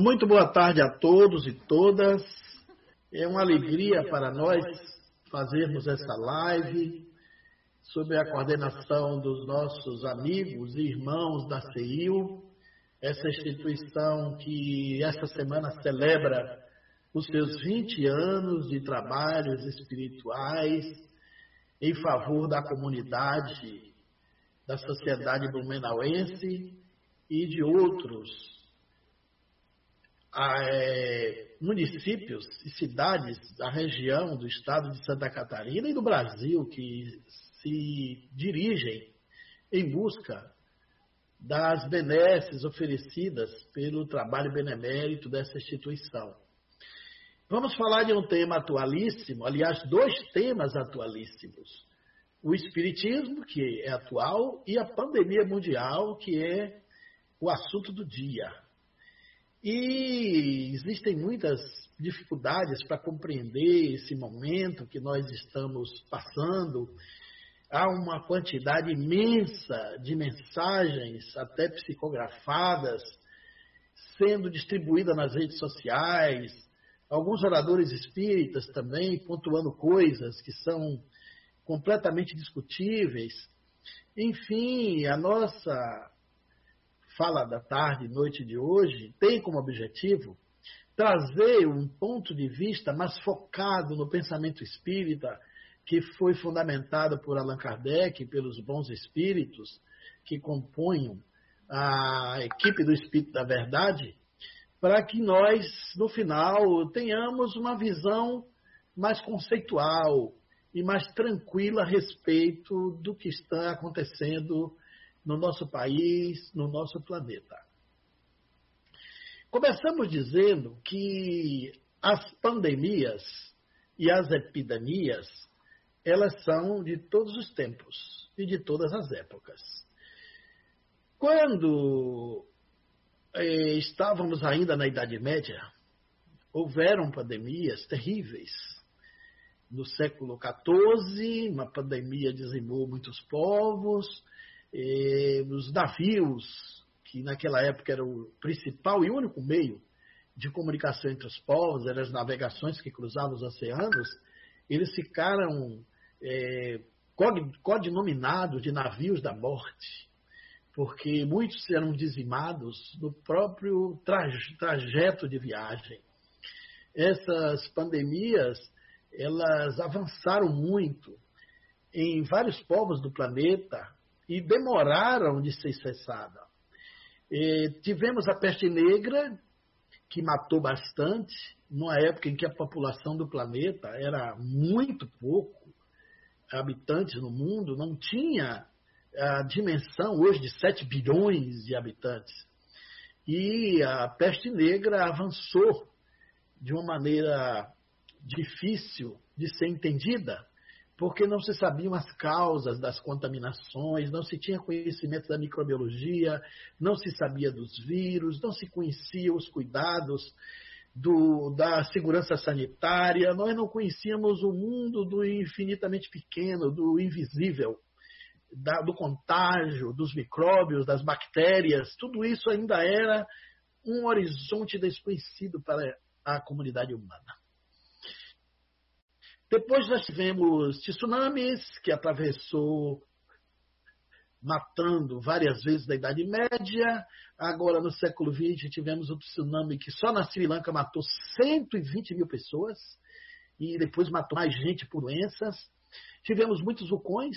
Muito boa tarde a todos e todas. É uma alegria para nós fazermos essa live sob a coordenação dos nossos amigos e irmãos da CEIU, essa instituição que essa semana celebra os seus 20 anos de trabalhos espirituais em favor da comunidade, da sociedade blumenauense e de outros municípios e cidades da região do estado de Santa Catarina e do Brasil que se dirigem em busca das benesses oferecidas pelo trabalho benemérito dessa instituição. Vamos falar de um tema atualíssimo, aliás, dois temas atualíssimos. O Espiritismo, que é atual, e a pandemia mundial, que é o assunto do dia. E existem muitas dificuldades para compreender esse momento que nós estamos passando. Há uma quantidade imensa de mensagens, até psicografadas, sendo distribuídas nas redes sociais, alguns oradores espíritas também pontuando coisas que são completamente discutíveis. Enfim, a nossa fala da tarde e noite de hoje tem como objetivo trazer um ponto de vista mais focado no pensamento espírita, que foi fundamentado por Allan Kardec e pelos bons espíritos que compõem a equipe do Espírito da Verdade, para que nós, no final, tenhamos uma visão mais conceitual e mais tranquila a respeito do que está acontecendo no nosso país, no nosso planeta. Começamos dizendo que as pandemias e as epidemias, elas são de todos os tempos e de todas as épocas. Quando eh, estávamos ainda na Idade Média, houveram pandemias terríveis. No século XIV, uma pandemia dizimou muitos povos, eh, os navios, que naquela época era o principal e único meio de comunicação entre os povos, eram as navegações que cruzavam os oceanos, eles ficaram é, codinominados de navios da morte porque muitos eram dizimados no próprio trajeto de viagem. Essas pandemias, elas avançaram muito em vários povos do planeta e demoraram de ser cessada. E tivemos a peste negra, que matou bastante, numa época em que a população do planeta era muito pouco habitantes no mundo, não tinha a dimensão hoje de 7 bilhões de habitantes. E a peste negra avançou de uma maneira difícil de ser entendida, porque não se sabiam as causas das contaminações, não se tinha conhecimento da microbiologia, não se sabia dos vírus, não se conhecia os cuidados do, da segurança sanitária, nós não conhecíamos o mundo do infinitamente pequeno, do invisível da, do contágio, dos micróbios, das bactérias, tudo isso ainda era um horizonte desconhecido para a comunidade humana. Depois nós tivemos tsunamis, que atravessou matando várias vezes na Idade Média. Agora, no século XX, tivemos um tsunami que só na Sri Lanka matou 120 mil pessoas e depois matou mais gente por doenças. Tivemos muitos vulcões,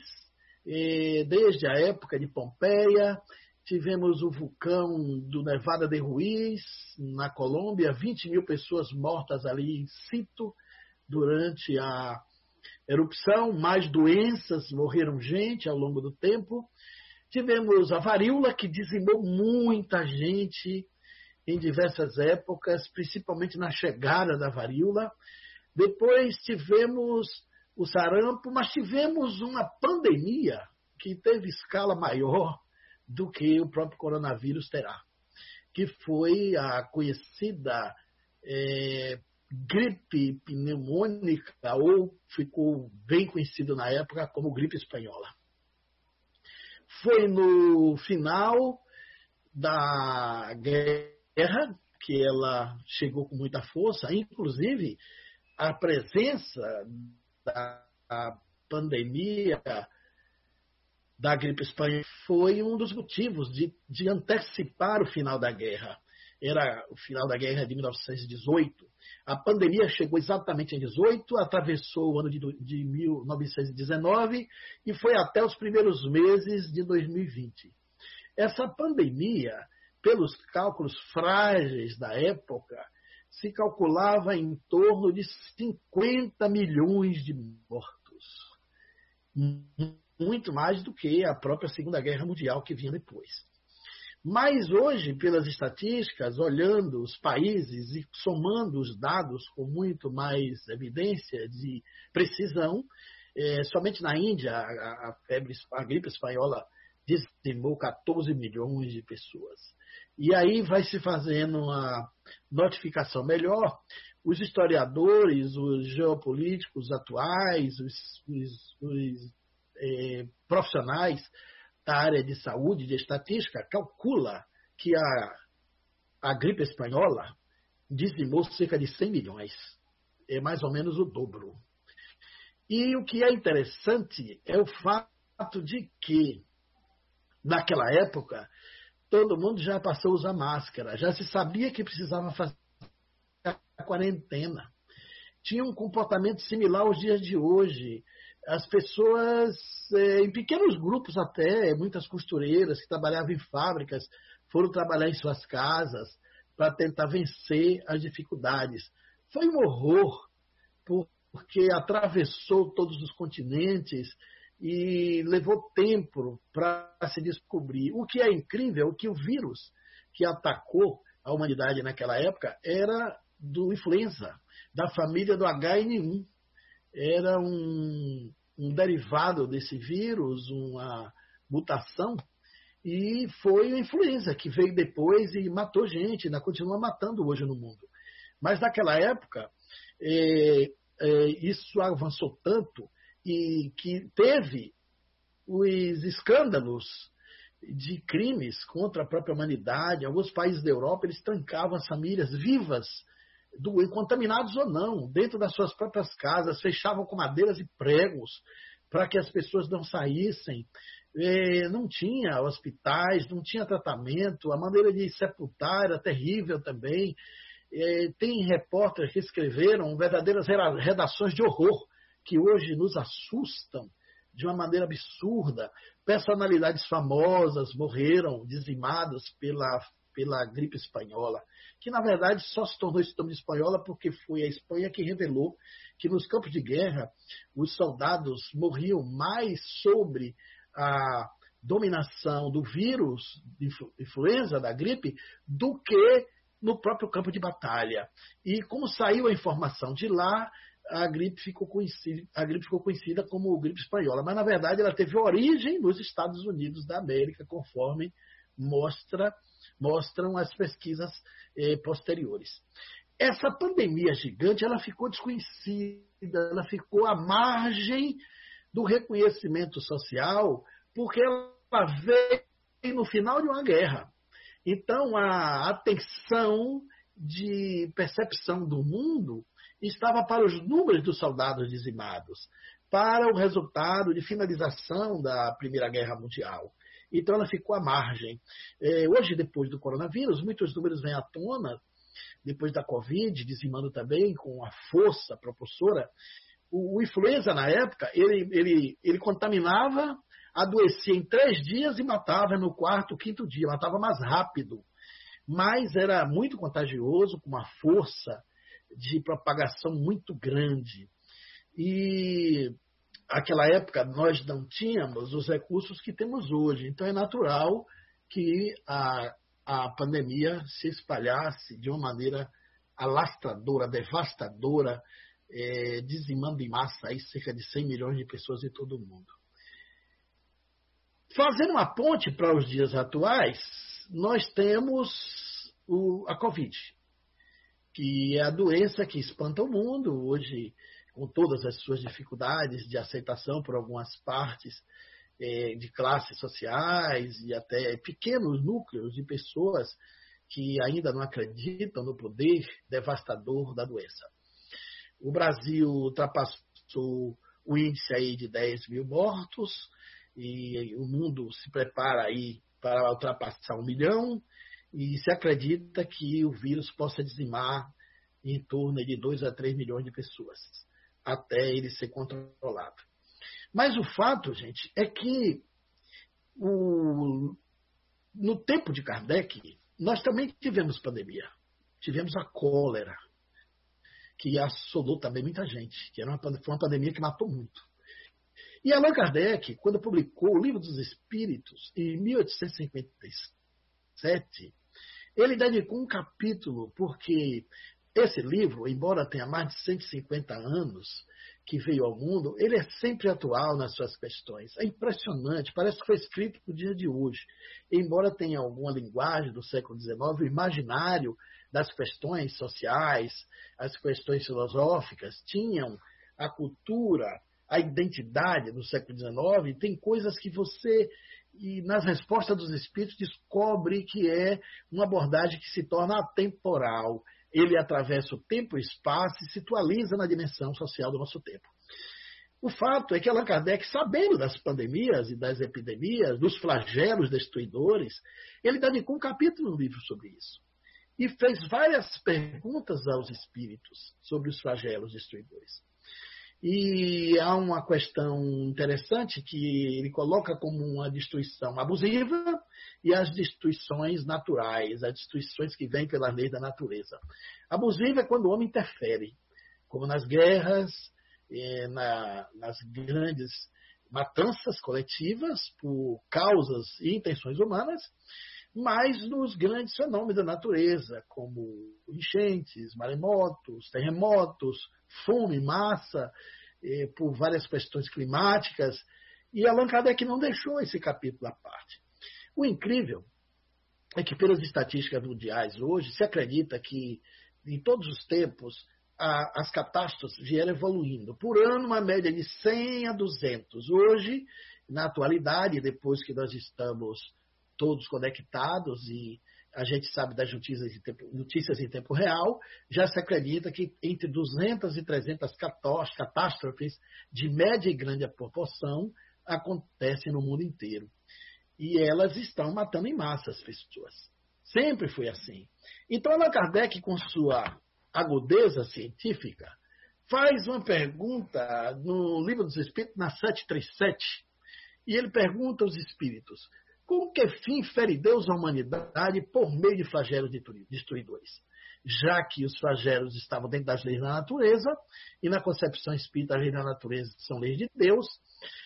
desde a época de Pompeia, tivemos o vulcão do Nevada de Ruiz, na Colômbia, 20 mil pessoas mortas ali em situ durante a erupção, mais doenças, morreram gente ao longo do tempo. Tivemos a varíola, que dizimou muita gente em diversas épocas, principalmente na chegada da varíola. Depois tivemos o sarampo, mas tivemos uma pandemia que teve escala maior do que o próprio coronavírus terá, que foi a conhecida é, gripe pneumônica, ou ficou bem conhecido na época como gripe espanhola. Foi no final da guerra porque ela chegou com muita força, inclusive a presença da pandemia da gripe espanhola foi um dos motivos de, de antecipar o final da guerra. Era o final da guerra de 1918. A pandemia chegou exatamente em 18, atravessou o ano de, de 1919 e foi até os primeiros meses de 2020. Essa pandemia, pelos cálculos frágeis da época, se calculava em torno de 50 milhões de mortos. Muito mais do que a própria Segunda Guerra Mundial que vinha depois. Mas hoje, pelas estatísticas, olhando os países e somando os dados com muito mais evidência de precisão, é, somente na Índia a, a, febre, a gripe espanhola dizimou 14 milhões de pessoas. E aí vai se fazendo uma notificação melhor. Os historiadores, os geopolíticos atuais, os, os, os é, profissionais da área de saúde, de estatística, calcula que a, a gripe espanhola dizimou cerca de 100 milhões. É mais ou menos o dobro. E o que é interessante é o fato de que, naquela época, todo mundo já passou a usar máscara, já se sabia que precisava fazer a quarentena. Tinha um comportamento similar aos dias de hoje as pessoas, é, em pequenos grupos até, muitas costureiras que trabalhavam em fábricas, foram trabalhar em suas casas para tentar vencer as dificuldades. Foi um horror, porque atravessou todos os continentes e levou tempo para se descobrir. O que é incrível é que o vírus que atacou a humanidade naquela época era do influenza, da família do HN1 era um, um derivado desse vírus, uma mutação, e foi a influenza que veio depois e matou gente, ainda continua matando hoje no mundo. Mas naquela época, é, é, isso avançou tanto e que teve os escândalos de crimes contra a própria humanidade. Alguns países da Europa, eles trancavam as famílias vivas do, contaminados ou não, dentro das suas próprias casas, fechavam com madeiras e pregos para que as pessoas não saíssem. É, não tinha hospitais, não tinha tratamento, a maneira de sepultar era terrível também. É, tem repórteres que escreveram verdadeiras redações de horror que hoje nos assustam de uma maneira absurda. Personalidades famosas morreram dizimadas pela, pela gripe espanhola que na verdade só se tornou esse espanhola porque foi a Espanha que revelou que nos campos de guerra os soldados morriam mais sobre a dominação do vírus de influenza, da gripe, do que no próprio campo de batalha. E como saiu a informação de lá, a gripe ficou conhecida, a gripe ficou conhecida como gripe espanhola, mas na verdade ela teve origem nos Estados Unidos da América, conforme mostra mostram as pesquisas eh, posteriores. Essa pandemia gigante, ela ficou desconhecida, ela ficou à margem do reconhecimento social, porque ela veio no final de uma guerra. Então, a atenção de percepção do mundo estava para os números dos soldados dizimados, para o resultado de finalização da Primeira Guerra Mundial. Então ela ficou à margem. É, hoje, depois do coronavírus, muitos números vêm à tona, depois da Covid, dizimando também com a força propulsora. O, o influenza, na época, ele, ele, ele contaminava, adoecia em três dias e matava no quarto, quinto dia, matava mais rápido. Mas era muito contagioso, com uma força de propagação muito grande. E aquela época nós não tínhamos os recursos que temos hoje. Então é natural que a, a pandemia se espalhasse de uma maneira alastradora, devastadora, é, dizimando em massa aí cerca de 100 milhões de pessoas em todo o mundo. Fazendo uma ponte para os dias atuais, nós temos o, a Covid, que é a doença que espanta o mundo. Hoje, com todas as suas dificuldades de aceitação por algumas partes é, de classes sociais e até pequenos núcleos de pessoas que ainda não acreditam no poder devastador da doença. O Brasil ultrapassou o índice aí de 10 mil mortos e o mundo se prepara aí para ultrapassar um milhão e se acredita que o vírus possa dizimar em torno de 2 a 3 milhões de pessoas até ele ser controlado. Mas o fato, gente, é que o, no tempo de Kardec, nós também tivemos pandemia. Tivemos a cólera, que assolou também muita gente, que era uma, foi uma pandemia que matou muito. E Allan Kardec, quando publicou o Livro dos Espíritos, em 1857, ele dedicou um capítulo, porque esse livro, embora tenha mais de 150 anos que veio ao mundo, ele é sempre atual nas suas questões. É impressionante, parece que foi escrito no dia de hoje. Embora tenha alguma linguagem do século XIX, o imaginário das questões sociais, as questões filosóficas, tinham a cultura, a identidade do século XIX, tem coisas que você, e nas respostas dos espíritos, descobre que é uma abordagem que se torna atemporal. Ele atravessa o tempo e espaço e se atualiza na dimensão social do nosso tempo. O fato é que Allan Kardec, sabendo das pandemias e das epidemias, dos flagelos destruidores, ele dedicou um capítulo no livro sobre isso. E fez várias perguntas aos espíritos sobre os flagelos destruidores. E há uma questão interessante que ele coloca como uma destruição abusiva e as destruições naturais, as destruições que vêm pela lei da natureza. Abusiva é quando o homem interfere, como nas guerras, eh, na, nas grandes matanças coletivas por causas e intenções humanas, mas nos grandes fenômenos da natureza, como enchentes, maremotos, terremotos, fome, massa, eh, por várias questões climáticas. E Allan Kardec não deixou esse capítulo à parte. O incrível é que, pelas estatísticas mundiais hoje, se acredita que, em todos os tempos, a, as catástrofes vieram evoluindo. Por ano, uma média de 100 a 200. Hoje, na atualidade, depois que nós estamos todos conectados e a gente sabe das notícias em, tempo, notícias em tempo real, já se acredita que entre 200 e 300 catástrofes de média e grande proporção acontecem no mundo inteiro. E elas estão matando em massa as pessoas. Sempre foi assim. Então, Allan Kardec, com sua agudeza científica, faz uma pergunta no Livro dos Espíritos, na 737, e ele pergunta aos espíritos: com que fim fere Deus a humanidade por meio de flagelos destruidores? Já que os flagelos estavam dentro das leis da natureza, e na concepção espírita, as leis da natureza são leis de Deus,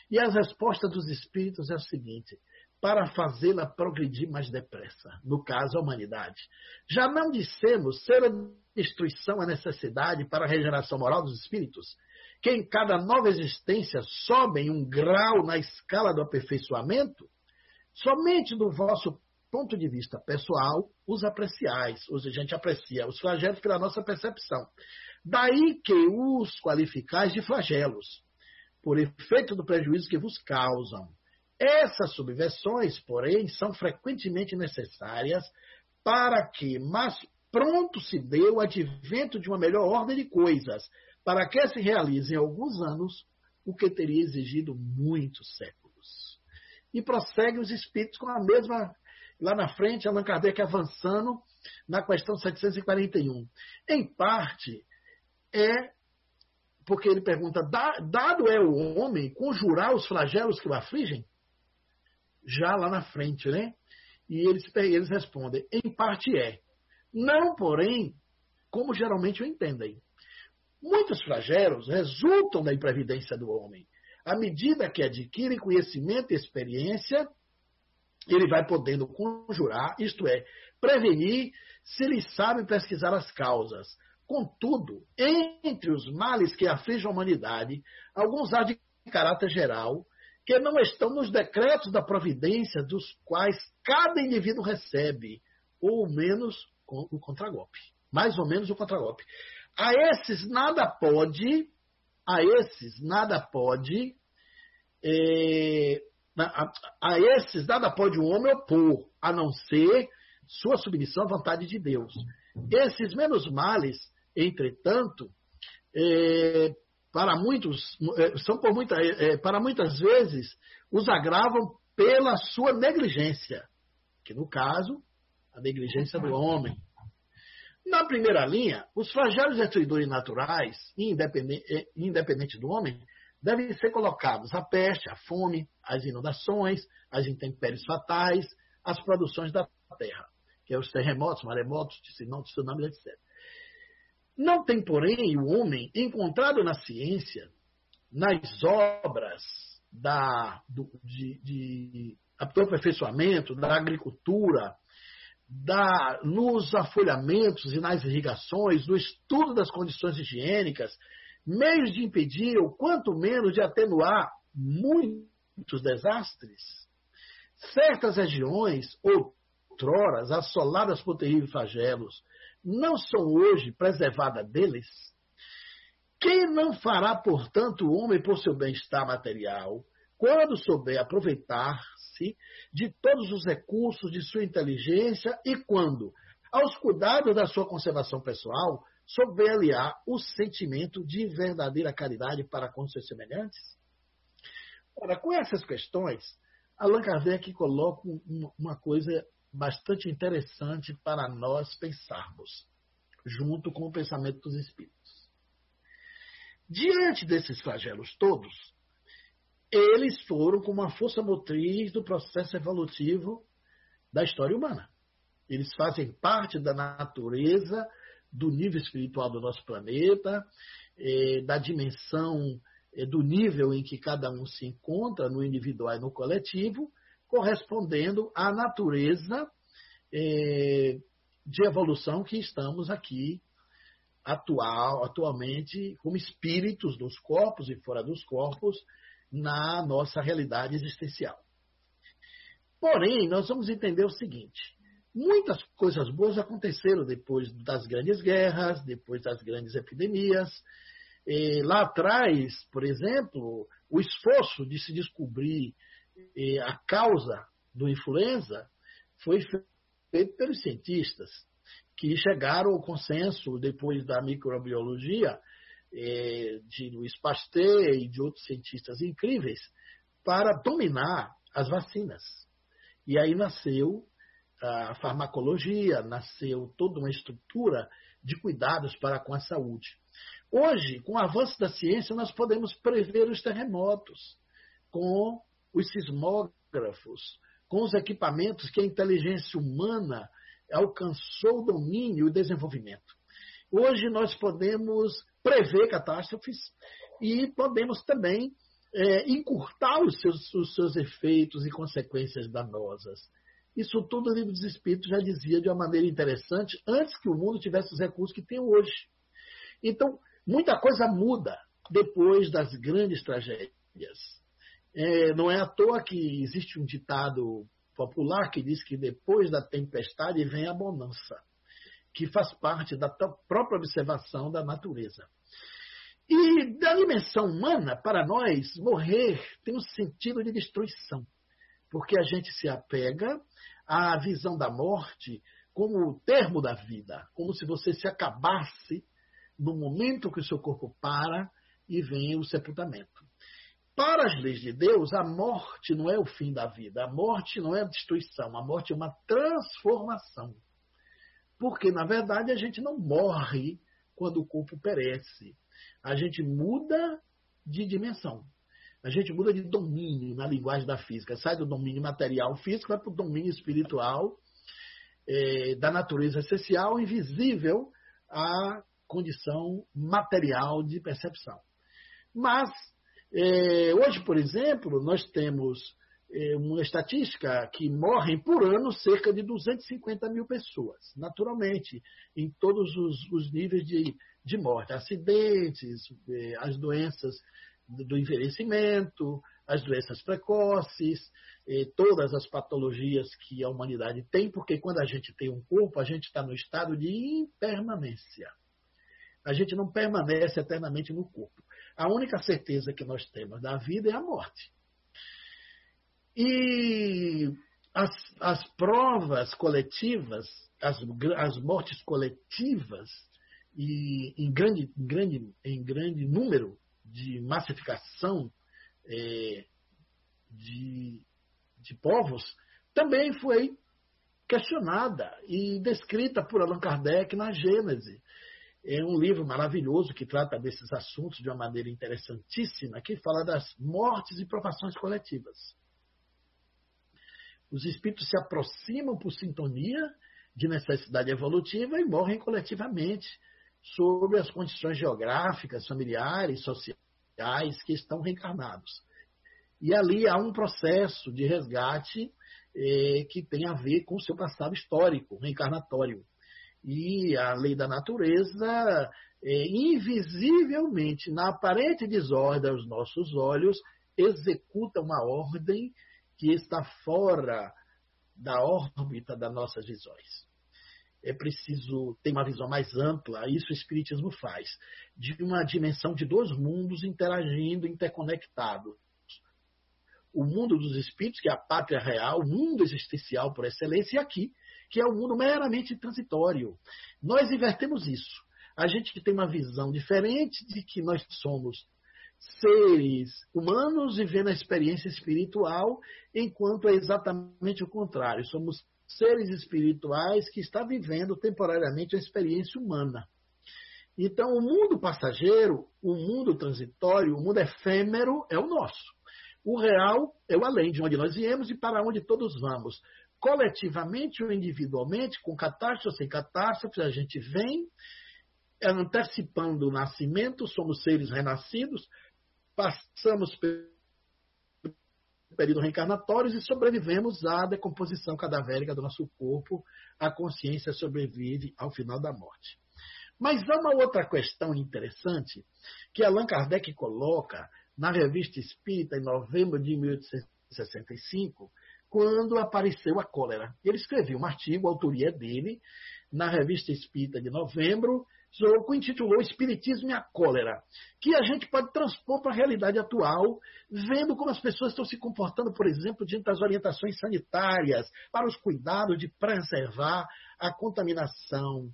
e as respostas dos espíritos é o seguinte: para fazê-la progredir mais depressa, no caso a humanidade. Já não dissemos ser a destruição a necessidade para a regeneração moral dos espíritos, que em cada nova existência sobem um grau na escala do aperfeiçoamento? Somente do vosso ponto de vista pessoal, os apreciais, seja, a gente aprecia os flagelos pela nossa percepção. Daí que os qualificais de flagelos, por efeito do prejuízo que vos causam. Essas subversões, porém, são frequentemente necessárias para que mais pronto se dê o advento de uma melhor ordem de coisas, para que se realize em alguns anos o que teria exigido muitos séculos. E prossegue os espíritos com a mesma. Lá na frente, Allan Kardec avançando na questão 741. Em parte, é porque ele pergunta: dado é o homem conjurar os flagelos que o afligem? Já lá na frente, né? E eles, eles respondem: em parte é. Não, porém, como geralmente o entendem. Muitos flagelos resultam da imprevidência do homem à medida que adquire conhecimento e experiência, ele vai podendo conjurar, isto é, prevenir, se ele sabe pesquisar as causas. Contudo, entre os males que afligem a humanidade, alguns há de caráter geral, que não estão nos decretos da providência dos quais cada indivíduo recebe, ou menos o contragolpe. Mais ou menos o contragolpe. A esses nada pode, a esses nada pode é, a, a, esses nada pode um homem opor, a não ser sua submissão à vontade de Deus. Esses menos males, entretanto, é, para muitos, é, são por muita, é, para muitas vezes, os agravam pela sua negligência, que no caso, a negligência do homem. Na primeira linha, os flagelos destruidores naturais, independente, é, independente do homem, devem ser colocados a peste, a fome, as inundações, as intempéries fatais, as produções da terra, que é os terremotos, maremotos, tsunamis, etc. Não tem, porém, o homem encontrado na ciência, nas obras da, do, de, de aperfeiçoamento, da agricultura, da, nos afolhamentos e nas irrigações, no estudo das condições higiênicas, meios de impedir, ou quanto menos de atenuar muitos desastres. Certas regiões, outroras assoladas por terríveis flagelos, não são hoje preservadas deles? Quem não fará, portanto, o homem por seu bem-estar material, quando souber aproveitar-se de todos os recursos de sua inteligência e quando, aos cuidados da sua conservação pessoal, souber aliar o sentimento de verdadeira caridade para com seus semelhantes? Ora, com essas questões, Allan Kardec coloca uma coisa bastante interessante para nós pensarmos, junto com o pensamento dos espíritos. Diante desses flagelos todos, eles foram com uma força motriz do processo evolutivo da história humana. Eles fazem parte da natureza, do nível espiritual do nosso planeta, eh, da dimensão eh, do nível em que cada um se encontra, no individual e no coletivo, correspondendo à natureza é, de evolução que estamos aqui atual, atualmente como espíritos dos corpos e fora dos corpos na nossa realidade existencial. Porém, nós vamos entender o seguinte: muitas coisas boas aconteceram depois das grandes guerras, depois das grandes epidemias. E lá atrás, por exemplo, o esforço de se descobrir a causa do influenza foi feito pelos cientistas, que chegaram ao consenso, depois da microbiologia, de Luiz Pasteur e de outros cientistas incríveis, para dominar as vacinas. E aí nasceu a farmacologia, nasceu toda uma estrutura de cuidados para com a saúde. Hoje, com o avanço da ciência, nós podemos prever os terremotos com os sismógrafos, com os equipamentos que a inteligência humana alcançou o domínio e o desenvolvimento. Hoje nós podemos prever catástrofes e podemos também é, encurtar os seus, os seus efeitos e consequências danosas. Isso tudo o livro dos Espíritos já dizia de uma maneira interessante antes que o mundo tivesse os recursos que tem hoje. Então, muita coisa muda depois das grandes tragédias. É, não é à toa que existe um ditado popular que diz que depois da tempestade vem a bonança, que faz parte da própria observação da natureza. E da dimensão humana, para nós, morrer tem um sentido de destruição, porque a gente se apega à visão da morte como o termo da vida, como se você se acabasse no momento que o seu corpo para e vem o sepultamento. Para as leis de Deus, a morte não é o fim da vida, a morte não é a destruição, a morte é uma transformação. Porque, na verdade, a gente não morre quando o corpo perece. A gente muda de dimensão. A gente muda de domínio na linguagem da física. Sai do domínio material físico, vai para o domínio espiritual é, da natureza essencial, invisível à condição material de percepção. Mas hoje, por exemplo, nós temos é, uma estatística que morrem por ano cerca de 250 mil pessoas, naturalmente, em todos os, os níveis de, de morte, acidentes, é, as doenças do envelhecimento, as doenças precoces, é, todas as patologias que a humanidade tem, porque quando a gente tem um corpo, a gente está no estado de impermanência. A gente não permanece eternamente no corpo. A única certeza que nós temos da vida é a morte. E as, as provas coletivas, as, as mortes coletivas, e em grande, grande, em grande número de massificação é, de, de povos, também foi questionada e descrita por Allan Kardec na Gênese. É um livro maravilhoso que trata desses assuntos de uma maneira interessantíssima, que fala das mortes e provações coletivas. Os espíritos se aproximam por sintonia de necessidade evolutiva e morrem coletivamente, sob as condições geográficas, familiares, sociais que estão reencarnados. E ali há um processo de resgate eh, que tem a ver com o seu passado histórico, reencarnatório. E a lei da natureza, eh, invisivelmente, na aparente desordem aos nossos olhos, executa uma ordem que está fora da órbita das nossas visões. É preciso ter uma visão mais ampla, isso o Espiritismo faz, de uma dimensão de dois mundos interagindo, interconectados. O mundo dos espíritos, que é a pátria real, o mundo existencial por excelência, e aqui, que é o mundo meramente transitório. Nós invertemos isso. A gente que tem uma visão diferente de que nós somos seres humanos vivendo a experiência espiritual, enquanto é exatamente o contrário. Somos seres espirituais que estão vivendo temporariamente a experiência humana. Então, o mundo passageiro, o mundo transitório, o mundo efêmero é o nosso. O real é o além, de onde nós viemos e para onde todos vamos. Coletivamente ou individualmente, com catástrofe ou sem catástrofe, a gente vem antecipando o nascimento, somos seres renascidos, passamos pelo período reencarnatório e sobrevivemos à decomposição cadavérica do nosso corpo, a consciência sobrevive ao final da morte. Mas há uma outra questão interessante que Allan Kardec coloca na Revista Espírita em novembro de 1865, quando apareceu a cólera. Ele escreveu um artigo, a autoria é dele, na Revista Espírita de novembro, Zouco intitulou Espiritismo e a Cólera, que a gente pode transpor para a realidade atual, vendo como as pessoas estão se comportando, por exemplo, diante das orientações sanitárias, para os cuidados de preservar a contaminação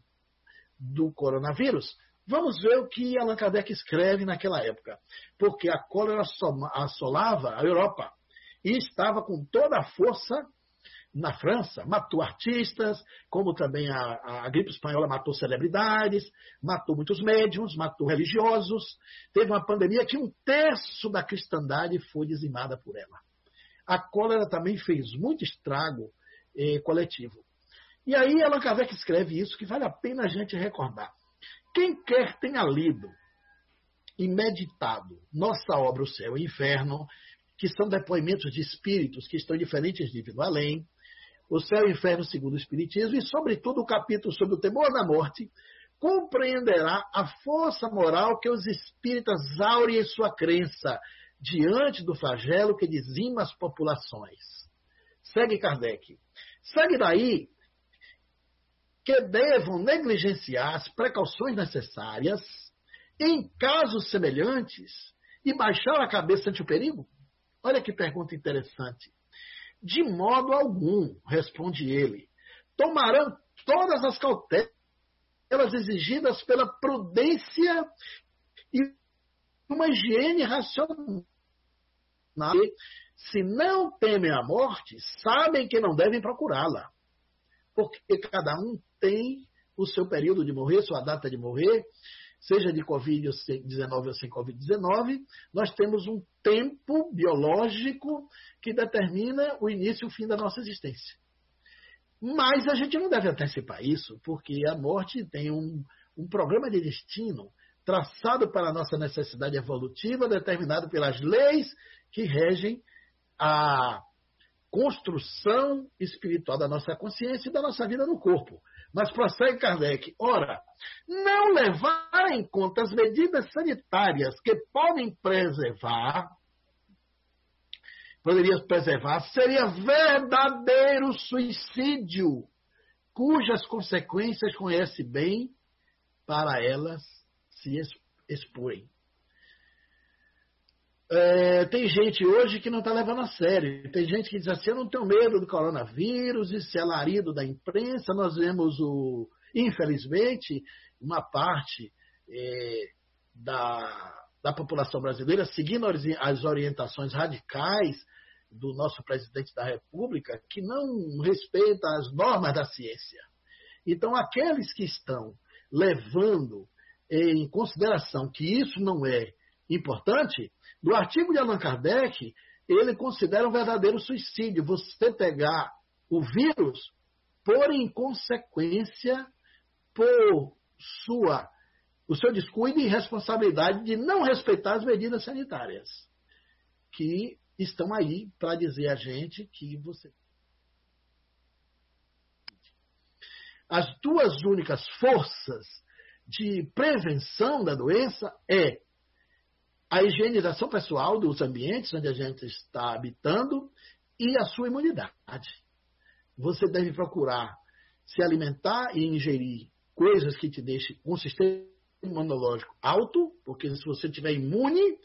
do coronavírus. Vamos ver o que Allan Kardec escreve naquela época. Porque a cólera assolava a Europa e estava com toda a força na França, matou artistas, como também a, a, gripe espanhola matou celebridades, matou muitos médiums, matou religiosos. Teve uma pandemia que um terço da cristandade foi dizimada por ela. A cólera também fez muito estrago eh, coletivo. E aí Allan Kardec escreve isso que vale a pena a gente recordar. Quem quer tenha lido e meditado nossa obra O Céu e o Inferno, que são depoimentos de espíritos que estão em diferentes níveis do além, o céu e o inferno segundo o Espiritismo, e, sobretudo, o capítulo sobre o temor da morte, compreenderá a força moral que os espíritas aurem em sua crença diante do flagelo que dizima as populações. Segue Kardec. Segue daí que devam negligenciar as precauções necessárias em casos semelhantes e baixar a cabeça ante o perigo? Olha que pergunta interessante. De modo algum, responde ele. Tomarão todas as cautelas exigidas pela prudência e uma higiene racional. Se não temem a morte, sabem que não devem procurá-la. Porque cada um tem o seu período de morrer, sua data de morrer, seja de Covid-19 ou sem Covid-19, nós temos um tempo biológico que determina o início e o fim da nossa existência. Mas a gente não deve antecipar isso, porque a morte tem um, um programa de destino traçado para a nossa necessidade evolutiva, determinado pelas leis que regem a construção espiritual da nossa consciência e da nossa vida no corpo. Mas prossegue Kardec. Ora, não levar em conta as medidas sanitárias que podem preservar, poderia preservar, seria verdadeiro suicídio, cujas consequências conhece bem, para elas se expõem. É, tem gente hoje que não está levando a sério. Tem gente que diz assim: eu não tenho medo do coronavírus, isso é alarido da imprensa. Nós vemos, o, infelizmente, uma parte é, da, da população brasileira seguindo as orientações radicais do nosso presidente da República, que não respeita as normas da ciência. Então, aqueles que estão levando em consideração que isso não é importante, do artigo de Allan Kardec, ele considera um verdadeiro suicídio você pegar o vírus por inconsequência, por sua, o seu descuido e responsabilidade de não respeitar as medidas sanitárias, que estão aí para dizer a gente que você. As duas únicas forças de prevenção da doença é a higienização pessoal dos ambientes onde a gente está habitando e a sua imunidade. Você deve procurar se alimentar e ingerir coisas que te deixem com um sistema imunológico alto, porque se você estiver imune,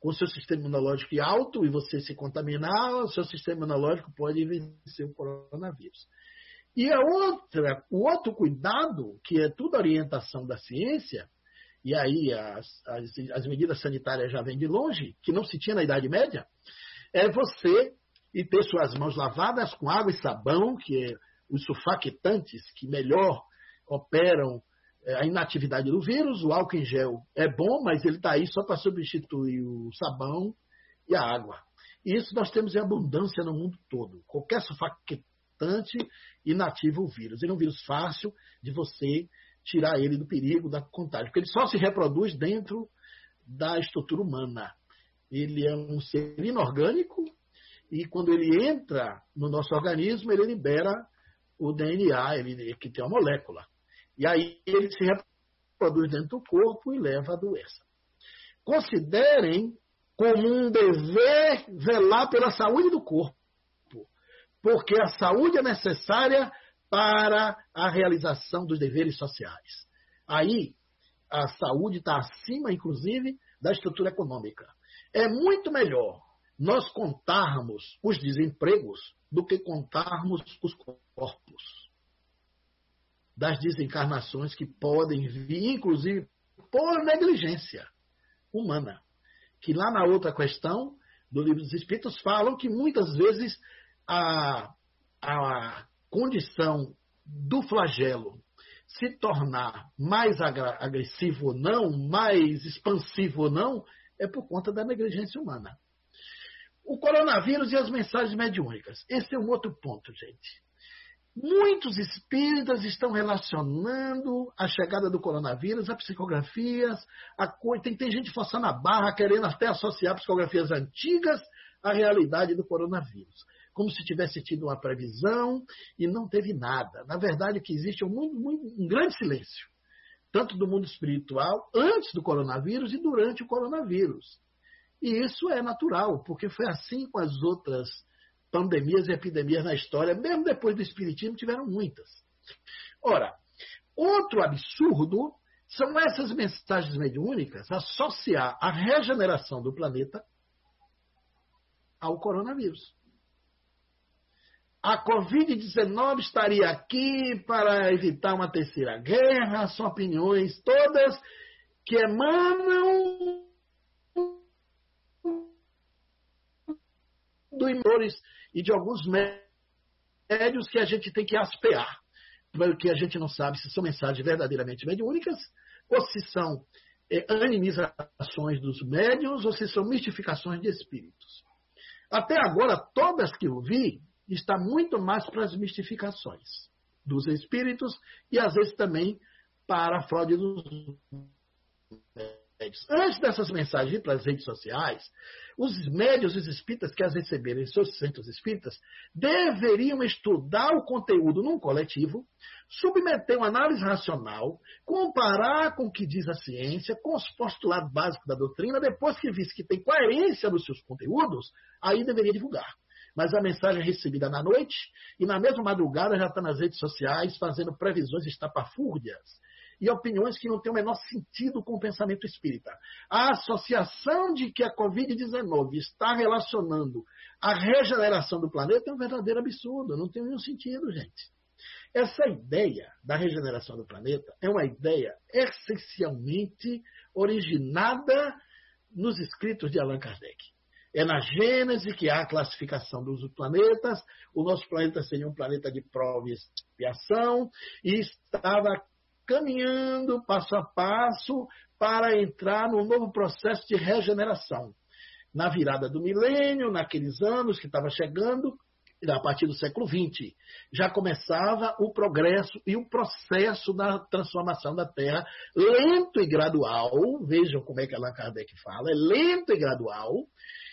com seu sistema imunológico alto e você se contaminar, o seu sistema imunológico pode vencer o coronavírus. E a outra, o outro cuidado, que é tudo orientação da ciência, e aí as, as, as medidas sanitárias já vêm de longe, que não se tinha na Idade Média, é você e ter suas mãos lavadas com água e sabão, que é os sulfactantes que melhor operam é, a inatividade do vírus. O álcool em gel é bom, mas ele está aí só para substituir o sabão e a água. E isso nós temos em abundância no mundo todo. Qualquer sulfactante inativa o vírus. Ele é um vírus fácil de você tirar ele do perigo da contágio, porque ele só se reproduz dentro da estrutura humana. Ele é um ser inorgânico e quando ele entra no nosso organismo, ele libera o DNA, ele, que tem uma molécula. E aí ele se reproduz dentro do corpo e leva a doença. Considerem como um dever velar pela saúde do corpo, porque a saúde é necessária para a realização dos deveres sociais. Aí, a saúde está acima, inclusive, da estrutura econômica. É muito melhor nós contarmos os desempregos do que contarmos os corpos das desencarnações que podem vir, inclusive, por negligência humana. Que lá na outra questão do Livro dos Espíritos falam que muitas vezes a, a condição do flagelo se tornar mais agressivo ou não, mais expansivo ou não, é por conta da negligência humana. O coronavírus e as mensagens mediúnicas. Esse é um outro ponto, gente. Muitos espíritas estão relacionando a chegada do coronavírus a psicografias, a coisa. Tem, tem gente forçando a barra, querendo até associar psicografias antigas à realidade do coronavírus como se tivesse tido uma previsão e não teve nada. Na verdade, o que existe é um, um grande silêncio, tanto do mundo espiritual, antes do coronavírus e durante o coronavírus. E isso é natural, porque foi assim com as outras pandemias e epidemias na história, mesmo depois do Espiritismo, tiveram muitas. Ora, outro absurdo são essas mensagens mediúnicas associar a regeneração do planeta ao coronavírus a Covid-19 estaria aqui para evitar uma terceira guerra, são opiniões todas que emanam do imores e de alguns médios que a gente tem que aspear, porque a gente não sabe se são mensagens verdadeiramente mediúnicas ou se são é, animizações dos médios ou se são mistificações de espíritos. Até agora, todas que eu vi, está muito mais para as mistificações dos espíritos e às vezes também para a fraude dos médios. Antes dessas mensagens ir para as redes sociais, os médios e os espíritas que as receberem em seus centros espíritas deveriam estudar o conteúdo num coletivo, submeter uma análise racional, comparar com o que diz a ciência, com os postulados básicos da doutrina, depois que visse que tem coerência nos seus conteúdos, aí deveria divulgar mas a mensagem é recebida na noite e na mesma madrugada já está nas redes sociais fazendo previsões estapafúrdias e opiniões que não têm o menor sentido com o pensamento espírita. A associação de que a Covid-19 está relacionando a regeneração do planeta é um verdadeiro absurdo, não tem nenhum sentido, gente. Essa ideia da regeneração do planeta é uma ideia essencialmente originada nos escritos de Allan Kardec. É na Gênese que há a classificação dos planetas. O nosso planeta seria um planeta de prova e expiação e estava caminhando passo a passo para entrar num novo processo de regeneração. Na virada do milênio, naqueles anos que estava chegando, a partir do século XX, já começava o progresso e o processo da transformação da Terra, lento e gradual. Vejam como é que Allan Kardec fala: é lento e gradual,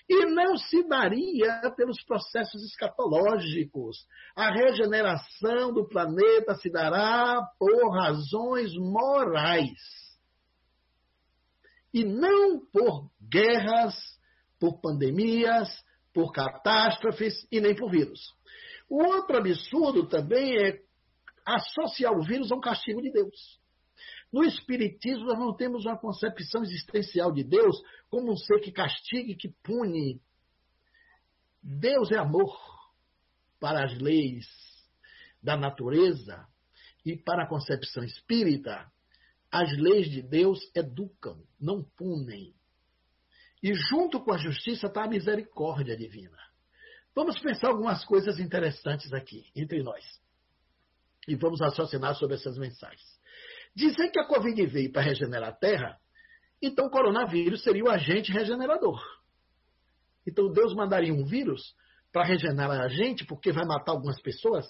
e não se daria pelos processos escatológicos. A regeneração do planeta se dará por razões morais. E não por guerras, por pandemias, por catástrofes e nem por vírus. O outro absurdo também é associar o vírus a um castigo de Deus. No Espiritismo, nós não temos uma concepção existencial de Deus como um ser que castiga e que pune. Deus é amor para as leis da natureza e para a concepção espírita. As leis de Deus educam, não punem. E junto com a justiça está a misericórdia divina. Vamos pensar algumas coisas interessantes aqui entre nós. E vamos raciocinar sobre essas mensagens. Dizer que a Covid veio para regenerar a Terra, então o coronavírus seria o agente regenerador. Então Deus mandaria um vírus para regenerar a gente, porque vai matar algumas pessoas?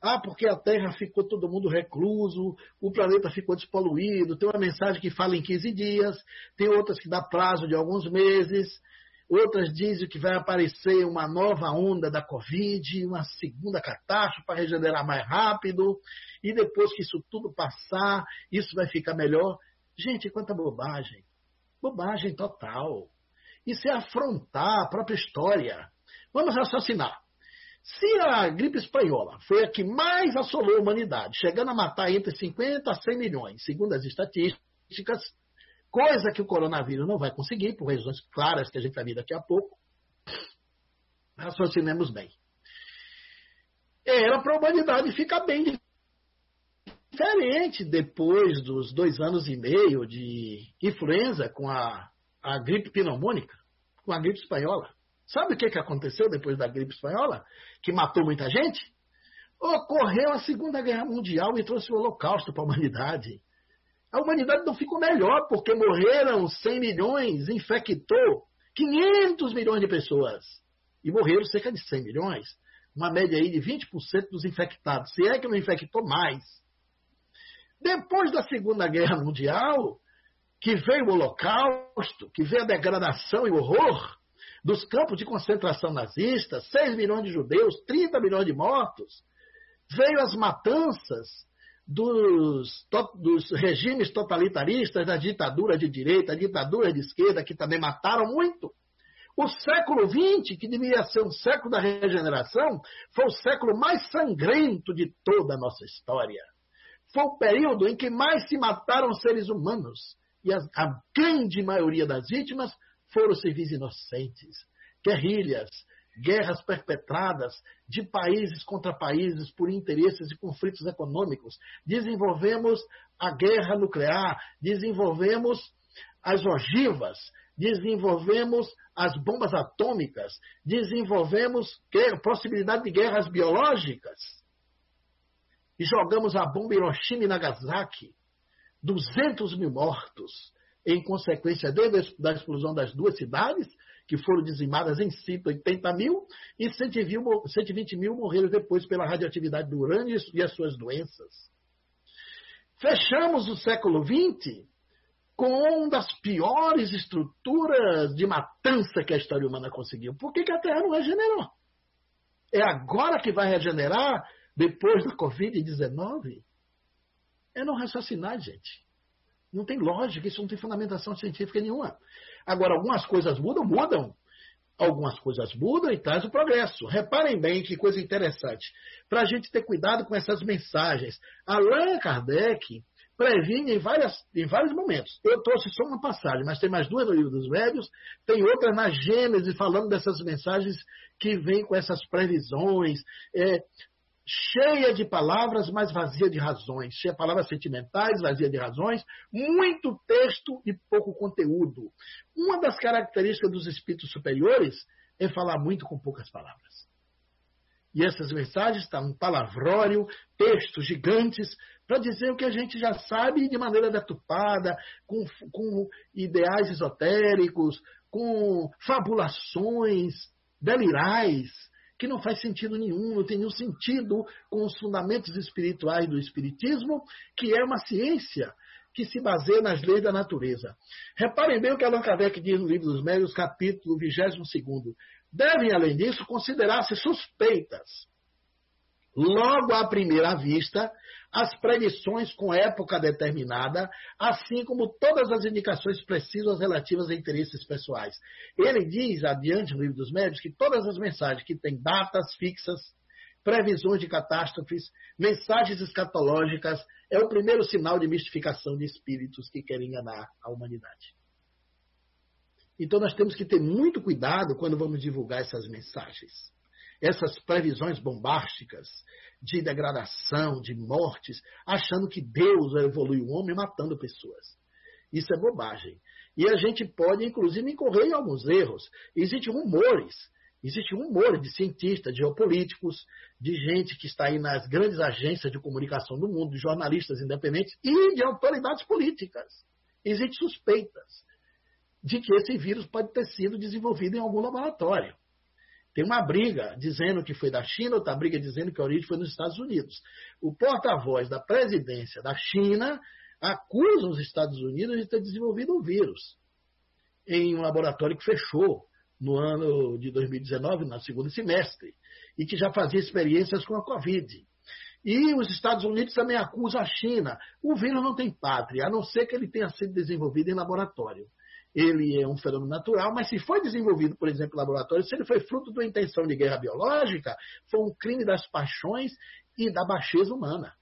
Ah, porque a Terra ficou todo mundo recluso, o planeta ficou despoluído. Tem uma mensagem que fala em 15 dias, tem outras que dá prazo de alguns meses. Outras dizem que vai aparecer uma nova onda da Covid, uma segunda catástrofe para regenerar mais rápido, e depois que isso tudo passar, isso vai ficar melhor. Gente, quanta bobagem. Bobagem total. Isso é afrontar a própria história. Vamos raciocinar. Se a gripe espanhola foi a que mais assolou a humanidade, chegando a matar entre 50 a 100 milhões, segundo as estatísticas, coisa que o coronavírus não vai conseguir, por razões claras que a gente vai ver daqui a pouco. Raciocinemos bem. Era para a humanidade ficar bem diferente depois dos dois anos e meio de influenza com a, a gripe pneumônica, com a gripe espanhola. Sabe o que, que aconteceu depois da gripe espanhola? Que matou muita gente? Ocorreu a Segunda Guerra Mundial e trouxe o Holocausto para a humanidade. A humanidade não ficou melhor porque morreram 100 milhões, infectou 500 milhões de pessoas. E morreram cerca de 100 milhões. Uma média aí de 20% dos infectados. Se é que não infectou mais. Depois da Segunda Guerra Mundial, que veio o Holocausto, que veio a degradação e o horror dos campos de concentração nazistas, 6 milhões de judeus, 30 milhões de mortos, veio as matanças dos, dos, regimes totalitaristas, da ditadura de direita, ditadura de esquerda, que também mataram muito. O século XX, que deveria ser um século da regeneração, foi o século mais sangrento de toda a nossa história. Foi o período em que mais se mataram seres humanos. E a, a grande maioria das vítimas foram civis inocentes. Guerrilhas, guerras perpetradas de países contra países por interesses e conflitos econômicos. Desenvolvemos a guerra nuclear, desenvolvemos as ogivas, desenvolvemos as bombas atômicas, desenvolvemos possibilidade de guerras biológicas. E jogamos a bomba Hiroshima e Nagasaki. 200 mil mortos em consequência da explosão das duas cidades que foram dizimadas em 180 mil, e 120 mil morreram depois pela radioatividade do urânio e as suas doenças. Fechamos o século XX com uma das piores estruturas de matança que a história humana conseguiu. Por que, que a Terra não regenerou? É agora que vai regenerar, depois da Covid-19? É não raciocinar, gente. Não tem lógica, isso não tem fundamentação científica nenhuma. Agora, algumas coisas mudam, mudam. Algumas coisas mudam e traz o progresso. Reparem bem que coisa interessante. Para a gente ter cuidado com essas mensagens. Allan Kardec previne em, várias, em vários momentos. Eu trouxe só uma passagem, mas tem mais duas no livro dos Médios, tem outra na Gênesis falando dessas mensagens que vêm com essas previsões, é, cheia de palavras, mas vazia de razões, cheia de palavras sentimentais, vazia de razões, muito texto e pouco conteúdo. Uma das características dos espíritos superiores é falar muito com poucas palavras. E essas mensagens estão um palavrório, textos gigantes, para dizer o que a gente já sabe de maneira deturpada, com, com ideais esotéricos, com fabulações delirais, que não faz sentido nenhum, não tem nenhum sentido com os fundamentos espirituais do Espiritismo, que é uma ciência que se baseia nas leis da natureza. Reparem bem o que Allan Kardec diz no livro dos Médios, capítulo 22 devem, além disso, considerar-se suspeitas, logo à primeira vista, as predições com época determinada, assim como todas as indicações precisas relativas a interesses pessoais. Ele diz, adiante no livro dos médios, que todas as mensagens que têm datas fixas, previsões de catástrofes, mensagens escatológicas, é o primeiro sinal de mistificação de espíritos que querem enganar a humanidade. Então nós temos que ter muito cuidado quando vamos divulgar essas mensagens. Essas previsões bombásticas de degradação, de mortes, achando que Deus evolui o homem matando pessoas. Isso é bobagem. E a gente pode, inclusive, incorrer em alguns erros. Existem rumores. Existem rumores de cientistas, de geopolíticos, de gente que está aí nas grandes agências de comunicação do mundo, de jornalistas independentes e de autoridades políticas. Existem suspeitas de que esse vírus pode ter sido desenvolvido em algum laboratório. Tem uma briga dizendo que foi da China, outra briga dizendo que a origem foi nos Estados Unidos. O porta-voz da presidência da China acusa os Estados Unidos de ter desenvolvido o um vírus em um laboratório que fechou no ano de 2019, no segundo semestre, e que já fazia experiências com a Covid. E os Estados Unidos também acusam a China. O vírus não tem pátria, a não ser que ele tenha sido desenvolvido em laboratório ele é um fenômeno natural, mas se foi desenvolvido, por exemplo, em laboratório, se ele foi fruto de uma intenção de guerra biológica, foi um crime das paixões e da baixeza humana.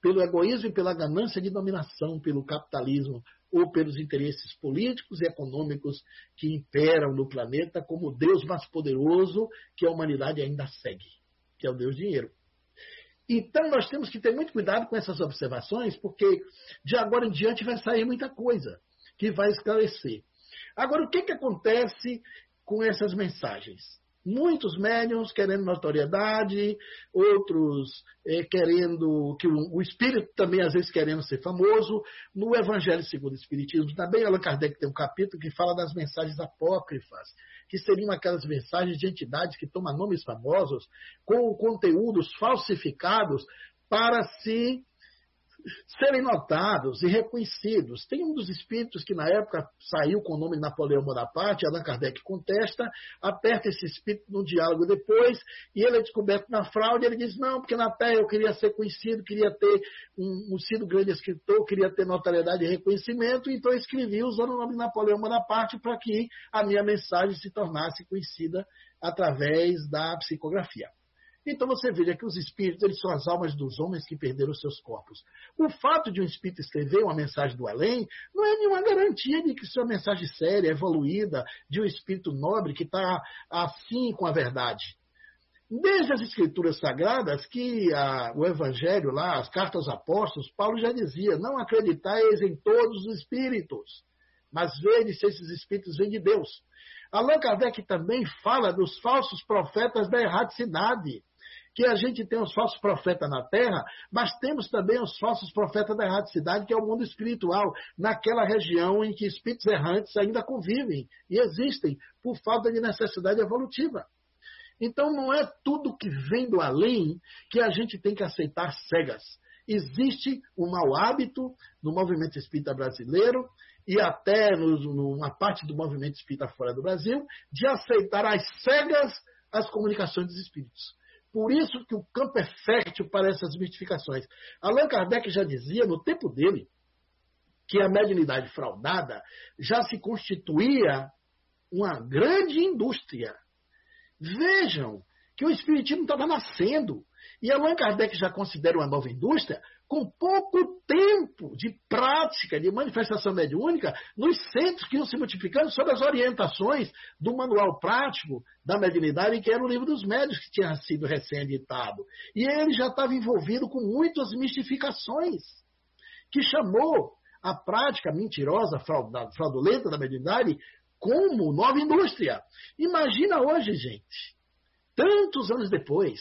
Pelo egoísmo e pela ganância de dominação, pelo capitalismo ou pelos interesses políticos e econômicos que imperam no planeta como o Deus mais poderoso que a humanidade ainda segue, que é o Deus dinheiro. Então nós temos que ter muito cuidado com essas observações, porque de agora em diante vai sair muita coisa que vai esclarecer. Agora, o que, que acontece com essas mensagens? Muitos médiums querendo notoriedade, outros é, querendo que o, o, espírito também às vezes querendo ser famoso. No Evangelho segundo o Espiritismo, também Allan Kardec tem um capítulo que fala das mensagens apócrifas, que seriam aquelas mensagens de entidades que tomam nomes famosos com conteúdos falsificados para se serem notados e reconhecidos. Tem um dos espíritos que na época saiu com o nome Napoleão Bonaparte, Allan Kardec contesta, aperta esse espírito no diálogo depois, e ele é descoberto na fraude, ele diz, não, porque na Terra eu queria ser conhecido, queria ter um, um sido grande escritor, queria ter notoriedade e reconhecimento, então eu escrevi usando o nome de Napoleão Bonaparte para que a minha mensagem se tornasse conhecida através da psicografia. Então você veja que os espíritos eles são as almas dos homens que perderam seus corpos. O fato de um espírito escrever uma mensagem do além não é nenhuma garantia de que sua mensagem séria, evoluída, de um espírito nobre que está assim com a verdade. Desde as escrituras sagradas, que a, o evangelho lá, as cartas aos apóstolos, Paulo já dizia, não acreditais em todos os espíritos, mas vede se esses espíritos vêm de Deus. Allan Kardec também fala dos falsos profetas da erradicidade que a gente tem os falsos profetas na terra, mas temos também os falsos profetas da erradicidade, que é o mundo espiritual, naquela região em que espíritos errantes ainda convivem e existem por falta de necessidade evolutiva. Então não é tudo que vem do além que a gente tem que aceitar cegas. Existe um mau hábito no movimento espírita brasileiro e até numa parte do movimento espírita fora do Brasil de aceitar às cegas as comunicações dos espíritos. Por isso que o campo é fértil para essas mistificações. Allan Kardec já dizia, no tempo dele, que a mediunidade fraudada já se constituía uma grande indústria. Vejam que o Espiritismo estava nascendo. E Allan Kardec já considera uma nova indústria com pouco tempo de prática, de manifestação mediúnica, nos centros que iam se multiplicando sob as orientações do manual prático da mediunidade, que era o livro dos médios, que tinha sido recém-editado. E ele já estava envolvido com muitas mistificações, que chamou a prática mentirosa, fraudulenta da mediunidade como nova indústria. Imagina hoje, gente, tantos anos depois,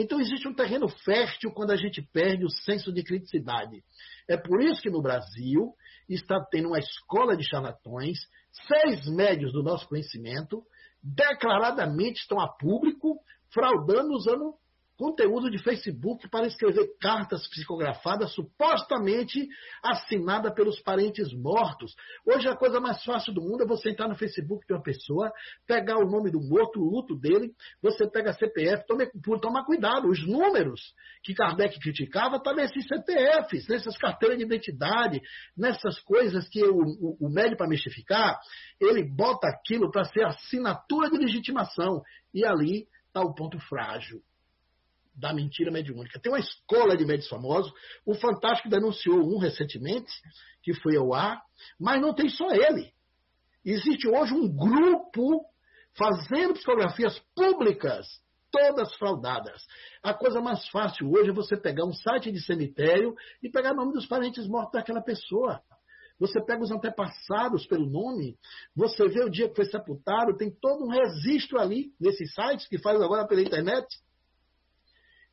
então existe um terreno fértil quando a gente perde o senso de criticidade. É por isso que no Brasil está tendo uma escola de charlatões, seis médios do nosso conhecimento declaradamente estão a público fraudando usando conteúdo de Facebook para escrever cartas psicografadas supostamente assinada pelos parentes mortos. Hoje a coisa mais fácil do mundo é você entrar no Facebook de uma pessoa, pegar o nome do morto, o luto dele, você pega a CPF, tome, toma cuidado, os números que Kardec criticava estão tá nesses CPFs, nessas carteiras de identidade, nessas coisas que o, o, o médico para mistificar, ele bota aquilo para ser assinatura de legitimação. E ali está o ponto frágil da mentira mediúnica. Tem uma escola de médios famosos. O Fantástico denunciou um recentemente, que foi ao ar, mas não tem só ele. Existe hoje um grupo fazendo psicografias públicas, todas fraudadas. A coisa mais fácil hoje é você pegar um site de cemitério e pegar o nome dos parentes mortos daquela pessoa. Você pega os antepassados pelo nome, você vê o dia que foi sepultado, tem todo um registro ali nesses sites que faz agora pela internet.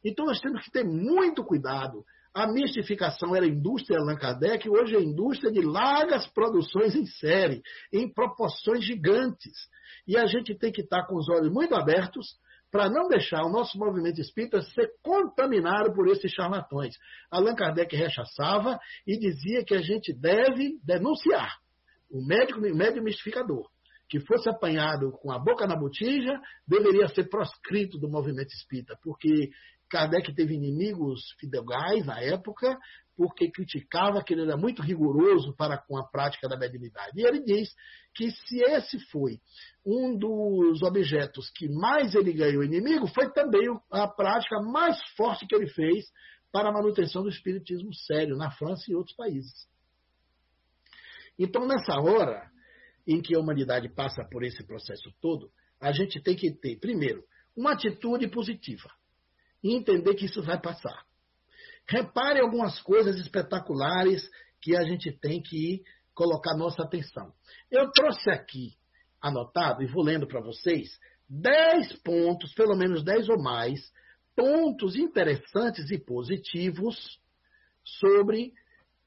Então nós temos que ter muito cuidado. A mistificação era a indústria Allan Kardec, hoje é a indústria de largas produções em série, em proporções gigantes. E a gente tem que estar com os olhos muito abertos para não deixar o nosso movimento espírita ser contaminado por esses charlatões. Allan Kardec rechaçava e dizia que a gente deve denunciar o médico, o mistificador que fosse apanhado com a boca na botija, deveria ser proscrito do movimento espírita, porque Kardec teve inimigos fidelgais na época, porque criticava que ele era muito rigoroso para com a prática da mediunidade. E ele diz que se esse foi um dos objetos que mais ele ganhou inimigo, foi também a prática mais forte que ele fez para a manutenção do espiritismo sério na França e outros países. Então, nessa hora em que a humanidade passa por esse processo todo, a gente tem que ter, primeiro, uma atitude positiva e entender que isso vai passar. Repare algumas coisas espetaculares que a gente tem que colocar nossa atenção. Eu trouxe aqui, anotado, e vou lendo para vocês, 10 pontos, pelo menos 10 ou mais, pontos interessantes e positivos sobre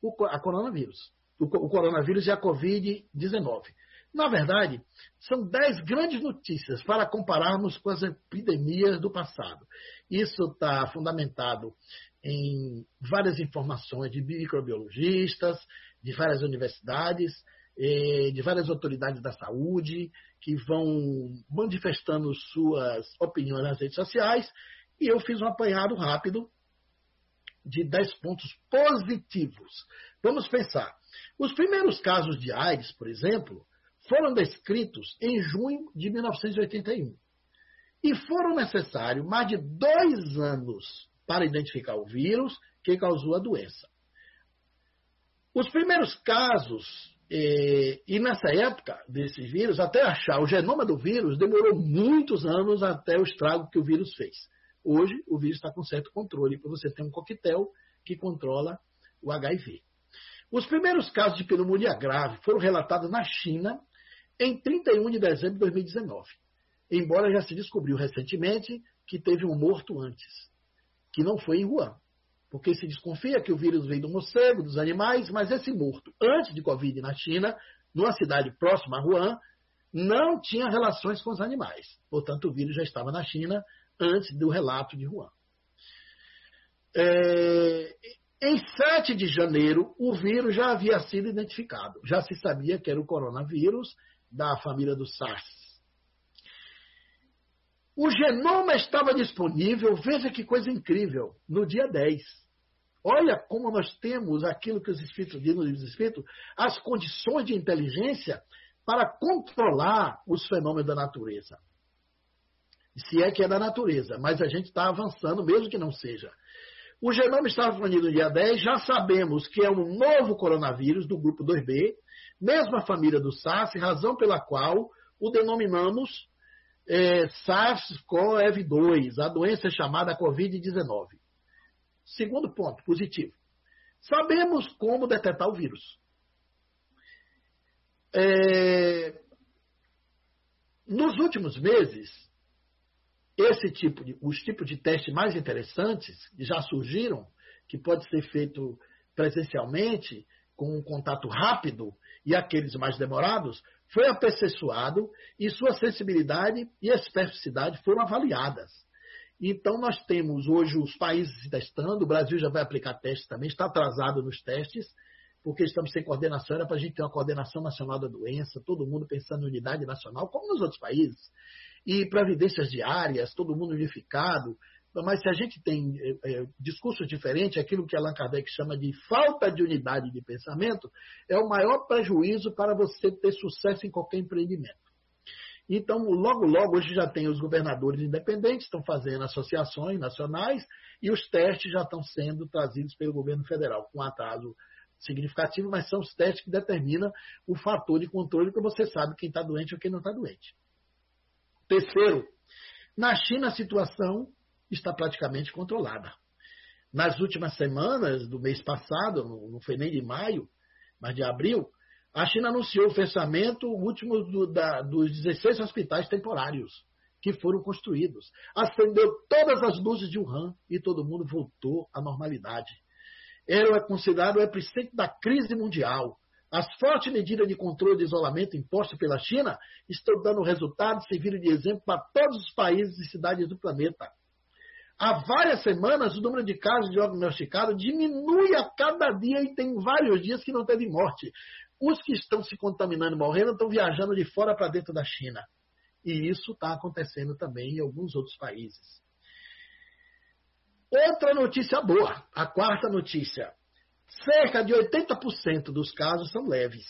o a coronavírus. O, o coronavírus e a Covid-19. Na verdade, são dez grandes notícias para compararmos com as epidemias do passado. Isso está fundamentado em várias informações de microbiologistas, de várias universidades, de várias autoridades da saúde, que vão manifestando suas opiniões nas redes sociais, e eu fiz um apanhado rápido de 10 pontos positivos. Vamos pensar. Os primeiros casos de AIDS, por exemplo, foram descritos em junho de 1981. E foram necessários mais de dois anos para identificar o vírus que causou a doença. Os primeiros casos, eh, e nessa época desse vírus, até achar o genoma do vírus, demorou muitos anos até o estrago que o vírus fez. Hoje, o vírus está com certo controle, porque você tem um coquetel que controla o HIV. Os primeiros casos de pneumonia grave foram relatados na China em 31 de dezembro de 2019. Embora já se descobriu recentemente que teve um morto antes, que não foi em Wuhan. Porque se desconfia que o vírus veio do morcego, dos animais, mas esse morto, antes de Covid na China, numa cidade próxima a Wuhan, não tinha relações com os animais. Portanto, o vírus já estava na China antes do relato de Wuhan. É, em 7 de janeiro, o vírus já havia sido identificado. Já se sabia que era o coronavírus da família do SARS. O genoma estava disponível, veja que coisa incrível, no dia 10. Olha como nós temos aquilo que os Espíritos dizem nos Espíritos, as condições de inteligência para controlar os fenômenos da natureza. se é que é da natureza, mas a gente está avançando, mesmo que não seja. O genoma estava disponível no dia 10, já sabemos que é um novo coronavírus do grupo 2B, mesma família do SARS, razão pela qual o denominamos é, SARS-CoV-2, a doença chamada Covid-19. Segundo ponto positivo. Sabemos como detectar o vírus. É, nos últimos meses, esse tipo de, os tipos de teste mais interessantes já surgiram, que pode ser feito presencialmente, com um contato rápido, e aqueles mais demorados, foi aperfeiçoado e sua sensibilidade e especificidade foram avaliadas. Então, nós temos hoje os países testando, o Brasil já vai aplicar testes também, está atrasado nos testes, porque estamos sem coordenação, era para a gente ter uma coordenação nacional da doença, todo mundo pensando em unidade nacional, como nos outros países e previdências diárias, todo mundo unificado. Mas se a gente tem é, é, aquilo que Allan Kardec chama de falta de unidade de pensamento, é o maior prejuízo para você ter sucesso em qualquer empreendimento. Então, logo, logo, hoje já tem os governadores independentes, estão fazendo associações nacionais e os testes já estão sendo trazidos pelo governo federal, com atraso significativo, mas são os testes que determinam o fator de controle que você sabe quem está doente ou quem não está doente. Terceiro, na China a situação está praticamente controlada. Nas últimas semanas do mês passado, não foi nem de maio, mas de abril, a China anunciou o fechamento último do, da, dos 16 hospitais temporários que foram construídos. Acendeu todas as luzes de Wuhan e todo mundo voltou à normalidade. Era considerado o epicentro da crise mundial. As fortes medidas de controle de isolamento impostas pela China estão dando resultados e servindo de exemplo para todos os países e cidades do planeta. Há várias semanas, o número de casos diagnosticados diminui a cada dia e tem vários dias que não teve morte. Os que estão se contaminando e morrendo estão viajando de fora para dentro da China. E isso está acontecendo também em alguns outros países. Outra notícia boa, a quarta notícia. Cerca de 80% dos casos são leves.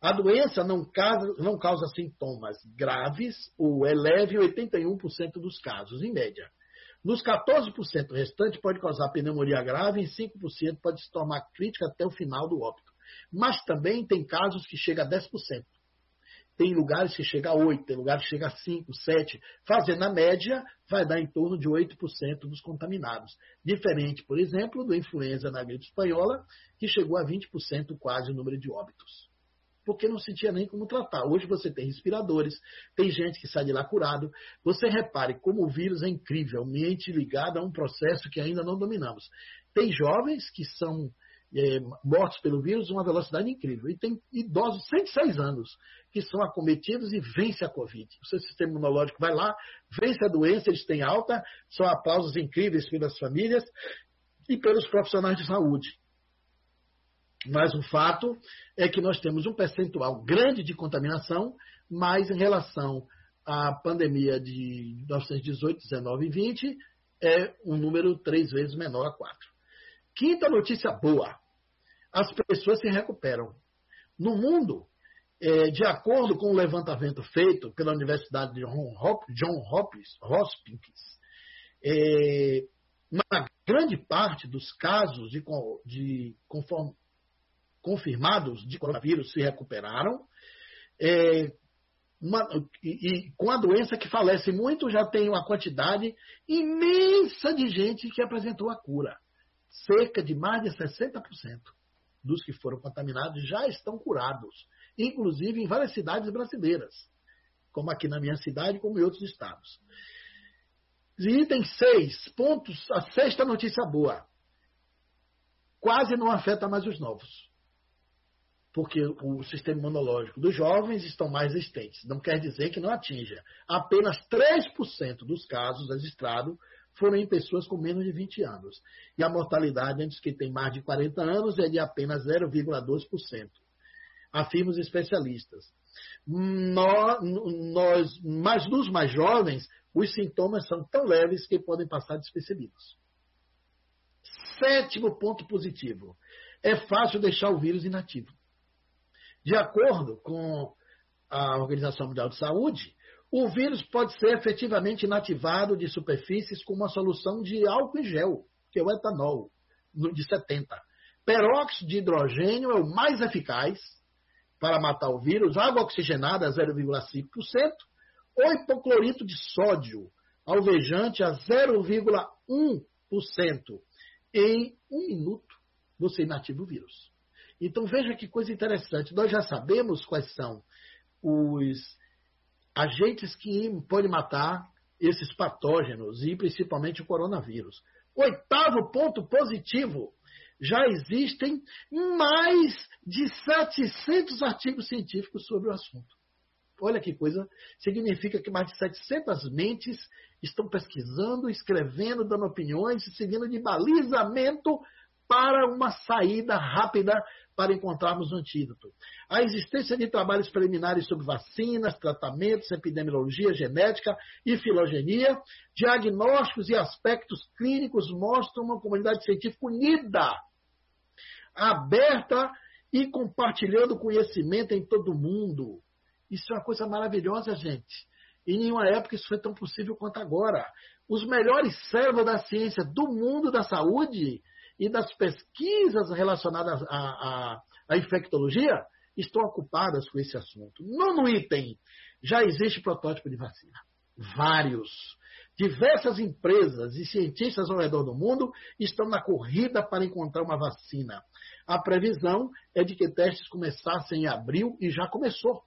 A doença não causa, não causa sintomas graves ou é leve em 81% dos casos, em média. Nos 14% restantes pode causar pneumonia grave e 5% pode se tornar crítica até o final do óbito. Mas também tem casos que chega a 10%. Tem lugares que chega a 8, tem lugares que chega a 5, 7. Fazendo a média, vai dar em torno de 8% dos contaminados. Diferente, por exemplo, do influenza na gripe espanhola, que chegou a 20% quase o número de óbitos. Porque não sentia nem como tratar. Hoje você tem respiradores, tem gente que sai de lá curado. Você repare como o vírus é incrivelmente ligado a um processo que ainda não dominamos. Tem jovens que são é, mortos pelo vírus uma velocidade incrível. E tem idosos de 106 anos que são acometidos e vence a Covid. O seu sistema imunológico vai lá, vence a doença, eles têm alta, são aplausos incríveis pelas famílias e pelos profissionais de saúde. Mas o fato é que nós temos um percentual grande de contaminação, mas em relação à pandemia de 1918, 19 e 20, é um número três vezes menor a quatro. Quinta notícia boa as pessoas se recuperam. No mundo, é, de acordo com o levantamento feito pela Universidade de John Hopkins, é, uma grande parte dos casos de, de confirmados de coronavírus se recuperaram. É, uma, e, e, com a doença que falece muito, já tem uma quantidade imensa de gente que apresentou a cura. Cerca de mais de 60% dos que foram contaminados já estão curados, inclusive em várias cidades brasileiras, como aqui na minha cidade, como em outros estados. Item 6, pontos, a sexta notícia boa. Quase não afeta mais os novos. Porque o sistema imunológico dos jovens estão mais resistentes. Não quer dizer que não atinja. Apenas 3% dos casos registrados foram em pessoas com menos de 20 anos. E a mortalidade entre que têm mais de 40 anos é de apenas 0,2%. Afirmam os especialistas. Nós, nós, mas nos mais jovens, os sintomas são tão leves que podem passar despercebidos. Sétimo ponto positivo. É fácil deixar o vírus inativo. De acordo com a Organização Mundial de Saúde, O vírus pode ser efetivamente inativado de superfícies com uma solução de álcool e gel, que é o etanol, de 70. Peróxido de hidrogênio é o mais eficaz para matar o vírus, água oxigenada a 0,5%, ou hipoclorito de sódio, alvejante a 0,1%. Em um minuto, você inativa o vírus. Então veja que coisa interessante. Nós já sabemos quais são os agentes que podem matar esses patógenos e principalmente o coronavírus. Oitavo ponto positivo. Já existem mais de 700 artigos científicos sobre o assunto. Olha que coisa. Significa que mais de 700 mentes estão pesquisando, escrevendo, dando opiniões seguindo de balizamento para uma saída rápida para encontrarmos um antídoto. A existência de trabalhos preliminares sobre vacinas, tratamentos, epidemiologia, genética e filogenia, diagnósticos e aspectos clínicos mostram uma comunidade científica unida, aberta e compartilhando conhecimento em todo o mundo. Isso é uma coisa maravilhosa, gente. Em nenhuma época isso foi tão possível quanto agora. Os melhores cérebros da ciência do mundo da saúde e das pesquisas relacionadas à, à, à infectologia estão ocupadas com esse assunto. Nono item, já existe protótipo de vacina. Vários. Diversas empresas e cientistas ao redor do mundo estão na corrida para encontrar uma vacina. A previsão é de que testes começassem em abril e já começou.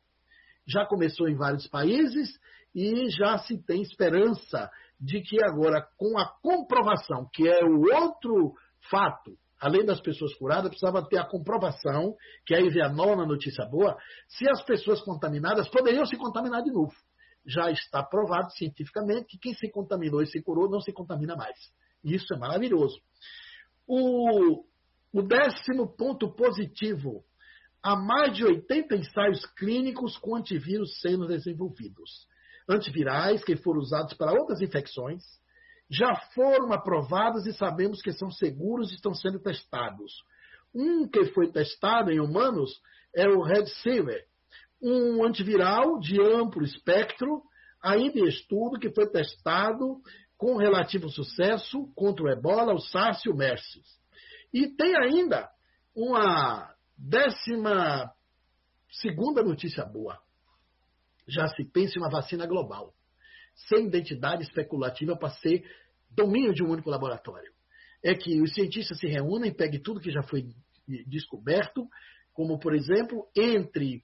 Já começou em vários países e já se tem esperança de que agora, com a comprovação, que é o outro fato, além das pessoas curadas, precisava ter a comprovação, que aí vem a nona notícia boa, se as pessoas contaminadas poderiam se contaminar de novo. Já está provado cientificamente que quem se contaminou e se curou não se contamina mais. Isso é maravilhoso. O, o décimo ponto positivo. Há mais de 80 ensaios clínicos com antivírus sendo desenvolvidos. Antivirais que foram usados para outras infecções, já foram aprovados e sabemos que são seguros e estão sendo testados. Um que foi testado em humanos é o Red Silver, um antiviral de amplo espectro, ainda em estudo, que foi testado com relativo sucesso contra o ebola, o SARS e o MERS. E tem ainda uma décima segunda notícia boa. Já se pensa em uma vacina global sem identidade especulativa para ser domínio de um único laboratório. É que os cientistas se reúnem, peguem tudo que já foi descoberto, como, por exemplo, entre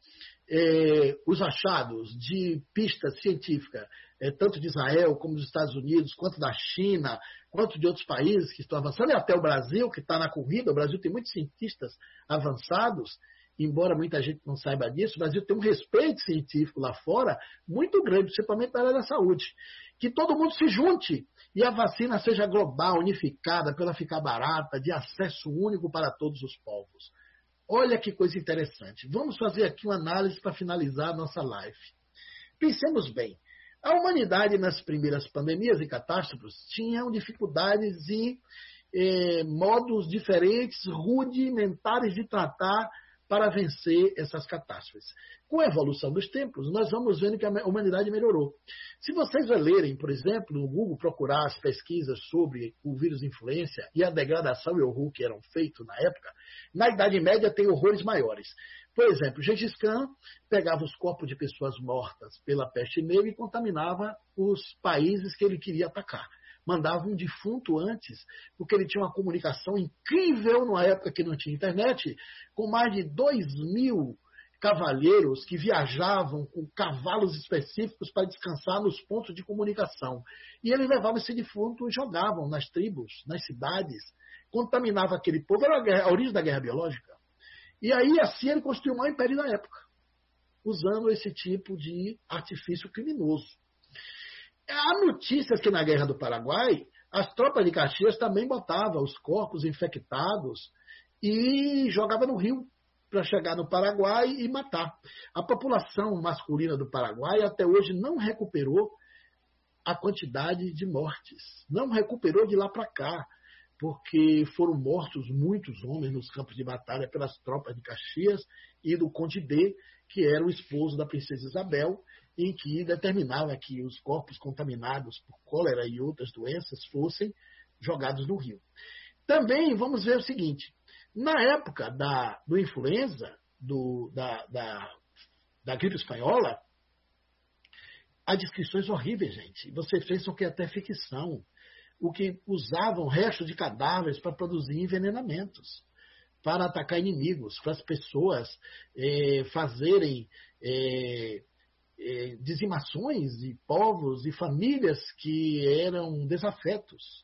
é, os achados de pista científica, é, tanto de Israel como dos Estados Unidos, quanto da China, quanto de outros países que estão avançando, e até o Brasil, que está na corrida. O Brasil tem muitos cientistas avançados, embora muita gente não saiba disso, o Brasil tem um respeito científico lá fora muito grande, principalmente na área da saúde. Que todo mundo se junte e a vacina seja global, unificada, para ela ficar barata, de acesso único para todos os povos. Olha que coisa interessante. Vamos fazer aqui uma análise para finalizar a nossa live. Pensemos bem. A humanidade, nas primeiras pandemias e catástrofes, tinha dificuldades e eh, modos diferentes, rudimentares de tratar para vencer essas catástrofes. Com a evolução dos tempos, nós vamos vendo que a humanidade melhorou. Se vocês lerem, por exemplo, no Google, procurar as pesquisas sobre o vírus influência e a degradação e horror que eram feitos na época, na Idade Média tem horrores maiores. Por exemplo, Gengis Khan pegava os corpos de pessoas mortas pela peste negra e contaminava os países que ele queria atacar mandava um defunto antes, porque ele tinha uma comunicação incrível numa época que não tinha internet, com mais de dois mil cavalheiros que viajavam com cavalos específicos para descansar nos pontos de comunicação. E ele levava esse defunto e jogavam nas tribos, nas cidades, contaminava aquele povo. Era a, guerra, a origem da guerra biológica. E aí assim ele construiu o maior império da época, usando esse tipo de artifício criminoso. Há notícias que na Guerra do Paraguai, as tropas de Caxias também botavam os corpos infectados e jogavam no rio para chegar no Paraguai e matar. A população masculina do Paraguai até hoje não recuperou a quantidade de mortes. Não recuperou de lá para cá. porque foram mortos muitos homens nos campos de batalha pelas tropas de Caxias e do Conde D, que era o esposo da princesa Isabel, em que determinava que os corpos contaminados por cólera e outras doenças fossem jogados no rio. Também vamos ver o seguinte: na época da, do influenza, do, da, da, da gripe espanhola, há descrições horríveis, gente. Vocês pensam que é até ficção. O que usavam restos de cadáveres para produzir envenenamentos, para atacar inimigos, para as pessoas é, fazerem é, é, dizimações de povos e famílias que eram desafetos.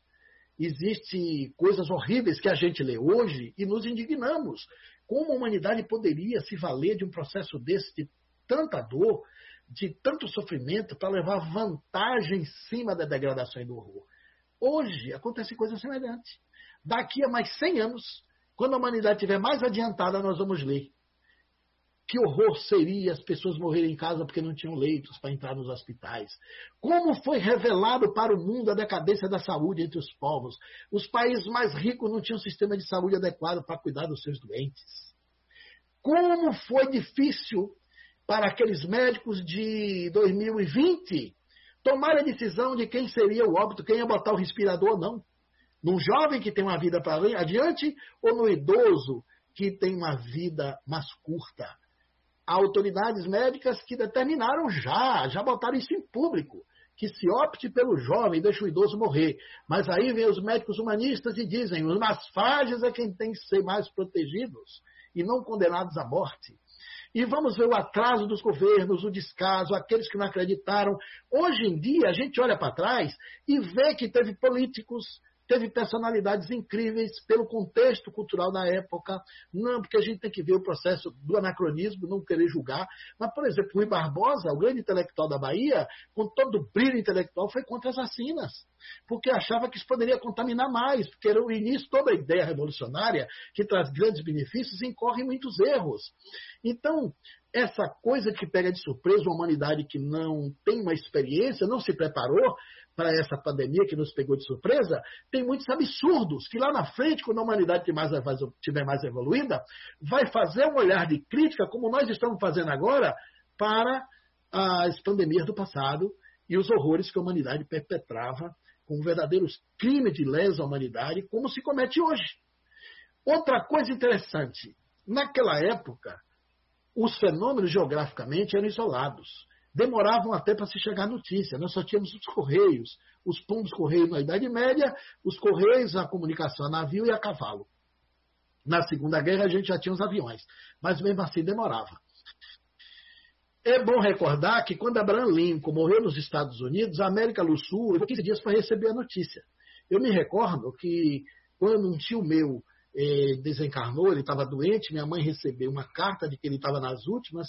Existem coisas horríveis que a gente lê hoje e nos indignamos. Como a humanidade poderia se valer de um processo desse, de tanta dor, de tanto sofrimento, para levar vantagem em cima da degradação e do horror? Hoje acontece coisa semelhante. Daqui a mais 100 anos, quando a humanidade estiver mais adiantada, nós vamos ler. Que horror seria as pessoas morrerem em casa porque não tinham leitos para entrar nos hospitais. Como foi revelado para o mundo a decadência da saúde entre os povos. Os países mais ricos não tinham sistema de saúde adequado para cuidar dos seus doentes. Como foi difícil para aqueles médicos de 2020 tomar a decisão de quem seria o óbito, quem ia botar o respirador ou não. Num jovem que tem uma vida para adiante ou no idoso que tem uma vida mais curta. Autoridades médicas que determinaram já, já botaram isso em público, que se opte pelo jovem deixa o idoso morrer. Mas aí vem os médicos humanistas e dizem, os mais frágeis é quem tem que ser mais protegidos e não condenados à morte. E vamos ver o atraso dos governos, o descaso, aqueles que não acreditaram. Hoje em dia, a gente olha para trás e vê que teve políticos teve personalidades incríveis pelo contexto cultural da época, não porque a gente tem que ver o processo do anacronismo, não querer julgar, mas, por exemplo, Rui Barbosa, o grande intelectual da Bahia, com todo o brilho intelectual, foi contra as vacinas, porque achava que isso poderia contaminar mais, porque era o início, toda a ideia revolucionária, que traz grandes benefícios, incorre em muitos erros. Então, essa coisa que pega de surpresa uma humanidade que não tem uma experiência, não se preparou, para essa pandemia que nos pegou de surpresa, tem muitos absurdos que lá na frente, quando a humanidade estiver mais evoluída, vai fazer um olhar de crítica, como nós estamos fazendo agora, para as pandemias do passado e os horrores que a humanidade perpetrava como verdadeiros crimes de lesa humanidade, como se comete hoje. Outra coisa interessante, naquela época, os fenômenos geograficamente eram isolados demoravam até para se chegar notícia. Nós só tínhamos os correios, os pombos correios na Idade Média, os correios, a comunicação a navio e a cavalo. Na Segunda Guerra a gente já tinha os aviões, mas mesmo assim demorava. É bom recordar que quando Abraham Lincoln morreu nos Estados Unidos, a América do Sul levou 15 dias para receber a notícia. Eu me recordo que quando um tio meu eh, desencarnou, ele estava doente, minha mãe recebeu uma carta de que ele estava nas últimas,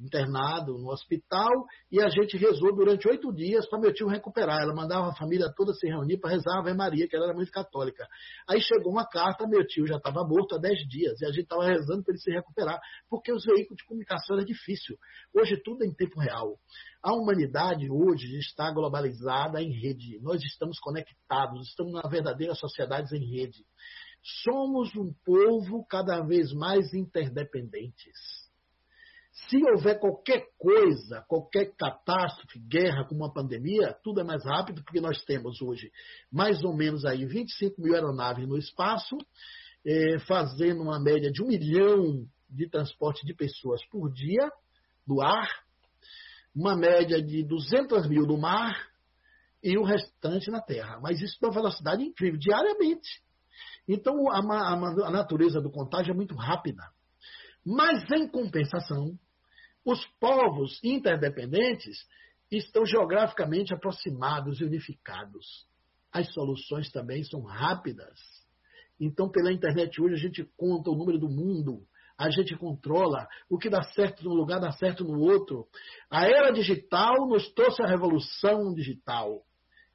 internado no hospital e a gente rezou durante oito dias para meu tio recuperar. Ela mandava a família toda se reunir para rezar a Ave Maria, que ela era muito católica. Aí chegou uma carta, meu tio já estava morto há dez dias e a gente estava rezando para ele se recuperar, porque os veículos de comunicação era difícil. Hoje tudo é em tempo real. A humanidade hoje está globalizada em rede. Nós estamos conectados, estamos na verdadeira sociedade em rede. Somos um povo cada vez mais interdependentes se houver qualquer coisa, qualquer catástrofe, guerra, como uma pandemia, tudo é mais rápido, porque nós temos hoje mais ou menos aí 25 mil aeronaves no espaço, é, fazendo uma média de um milhão de transporte de pessoas por dia no ar, uma média de 200 mil no mar e o restante na terra. Mas isso uma velocidade incrível, diariamente. Então a, a, a natureza do contágio é muito rápida. Mas, em compensação, os povos interdependentes estão geograficamente aproximados e unificados. As soluções também são rápidas. Então, pela internet hoje, a gente conta o número do mundo, a gente controla o que dá certo num lugar, dá certo no outro. A era digital nos trouxe a revolução digital,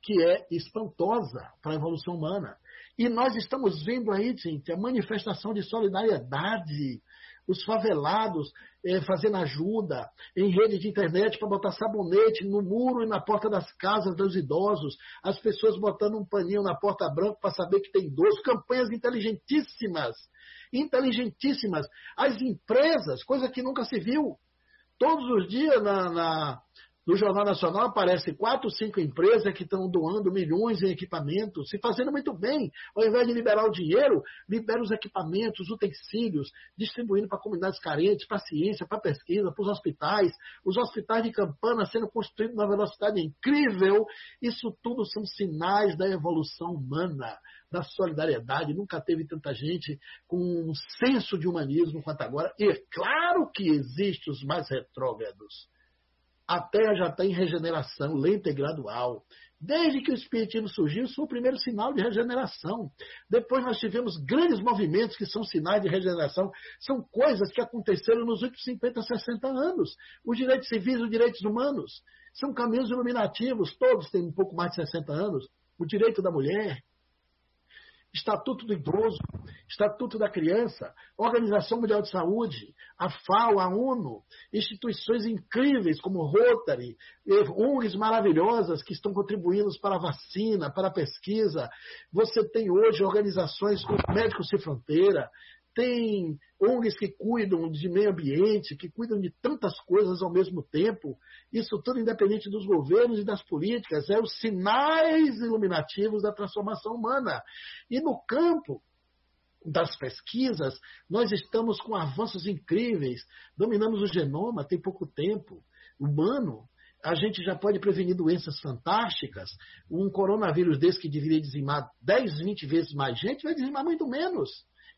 que é espantosa para a evolução humana. E nós estamos vendo aí, gente, a manifestação de solidariedade os favelados é, fazendo ajuda em rede de internet para botar sabonete no muro e na porta das casas dos idosos, as pessoas botando um paninho na porta branca para saber que tem idoso, campanhas inteligentíssimas, inteligentíssimas. As empresas, coisa que nunca se viu, todos os dias na, na no Jornal Nacional aparece quatro, cinco empresas que estão doando milhões em equipamentos, se fazendo muito bem. Ao invés de liberar o dinheiro, libera os equipamentos, utensílios, distribuindo para comunidades carentes, para a ciência, para a pesquisa, para os hospitais. Os hospitais de Campana sendo construídos numa velocidade incrível. Isso tudo são sinais da evolução humana, da solidariedade. Nunca teve tanta gente com um senso de humanismo quanto agora. E é claro que existem os mais retrógrados a Terra já está em regeneração lenta e gradual. Desde que o Espiritismo surgiu, foi o primeiro sinal de regeneração. Depois nós tivemos grandes movimentos que são sinais de regeneração. São coisas que aconteceram nos últimos 50, 60 anos. Os direitos civis, os direitos humanos. São caminhos iluminativos, todos têm um pouco mais de 60 anos. O direito da mulher, Estatuto do Idoso, Estatuto da Criança, Organização Mundial de Saúde, a FAO, a ONU, instituições incríveis como Rotary, ONGs maravilhosas que estão contribuindo para a vacina, para a pesquisa. Você tem hoje organizações como Médicos Sem Fronteira, tem ONGs que cuidam de meio ambiente, que cuidam de tantas coisas ao mesmo tempo. Isso tudo independente dos governos e das políticas, é os sinais iluminativos da transformação humana. E no campo das pesquisas, nós estamos com avanços incríveis. Dominamos o genoma tem pouco tempo. Humano, a gente já pode prevenir doenças fantásticas. Um coronavírus desse que deveria dizimar 10, 20 vezes mais gente, vai dizimar muito menos.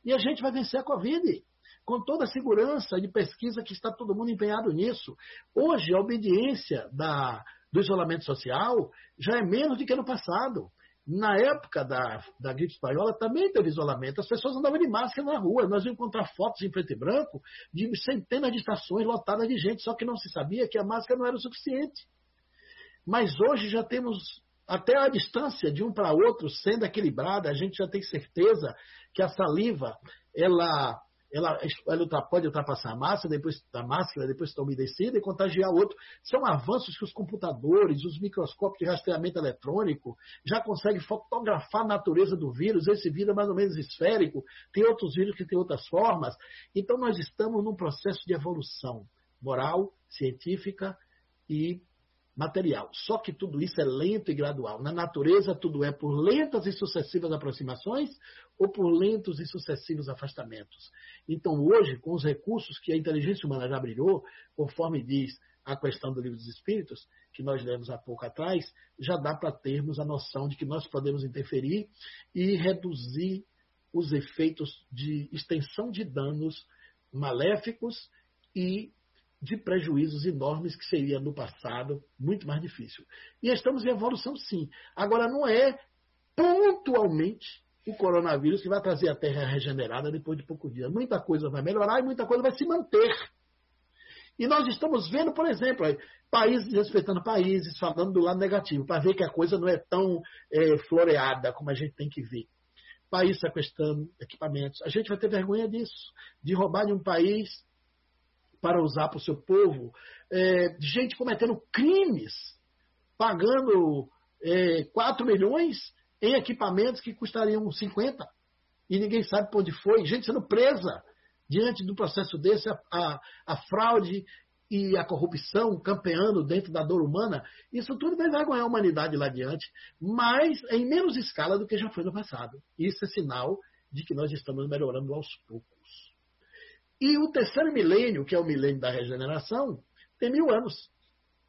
E a gente vai vencer a Covid com toda a segurança de pesquisa que está todo mundo empenhado nisso. Hoje, a obediência da, do isolamento social já é menos do que no passado. Na época da, da gripe espanhola também teve isolamento. As pessoas andavam de máscara na rua. Nós íamos encontrar fotos em preto e branco de centenas de estações lotadas de gente, só que não se sabia que a máscara não era o suficiente. Mas hoje já temos até a distância de um para outro sendo equilibrada, a gente já tem certeza que a saliva, ela, ela, ela pode ultrapassar a massa, depois da máscara, depois está umedecida e contagiar outro. São avanços que os computadores, os microscópios de rastreamento eletrônico já conseguem fotografar a natureza do vírus. Esse vírus é mais ou menos esférico, tem outros vírus que têm outras formas. Então nós estamos num processo de evolução moral, científica e material. Só que tudo isso é lento e gradual. Na natureza, tudo é por lentas e sucessivas aproximações ou por lentos e sucessivos afastamentos. Então, hoje, com os recursos que a inteligência humana já brilhou, conforme diz a questão do livro dos Espíritos, que nós lemos há pouco atrás, já dá para termos a noção de que nós podemos interferir e reduzir os efeitos de extensão de danos maléficos e de prejuízos enormes que seria no passado muito mais difícil. E estamos em evolução, sim. Agora, não é pontualmente o coronavírus que vai trazer a Terra regenerada depois de pouco dia. Muita coisa vai melhorar e muita coisa vai se manter. E nós estamos vendo, por exemplo, países respeitando países, falando do lado negativo, para ver que a coisa não é tão é, floreada como a gente tem que ver. País sequestrando equipamentos. A gente vai ter vergonha disso, de roubar de um país para usar para o seu povo, é, gente cometendo crimes, pagando é, 4 milhões em equipamentos que custariam 50 e ninguém sabe para onde foi, gente sendo presa diante do processo desse, a, a, a fraude e a corrupção campeando dentro da dor humana, isso tudo vai vergonhar a humanidade lá adiante, mas em menos escala do que já foi no passado. Isso é sinal de que nós estamos melhorando aos poucos. E o terceiro milênio, que é o milênio da regeneração, tem mil anos.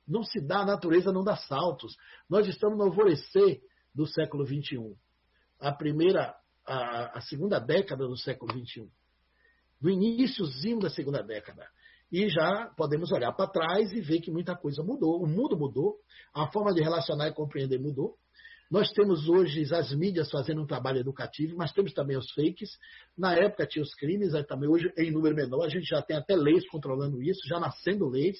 Não se dá, a natureza não dá saltos. Nós estamos no alvorecer do século XXI. A primeira, a, a segunda década do século XXI. Do iníciozinho da segunda década. E já podemos olhar para trás e ver que muita coisa mudou. O mundo mudou, a forma de relacionar e compreender mudou. Nós temos hoje as mídias fazendo um trabalho educativo, mas temos também os fakes. Na época tinha os crimes, também hoje em número menor, a gente já tem até leis controlando isso, já nascendo leis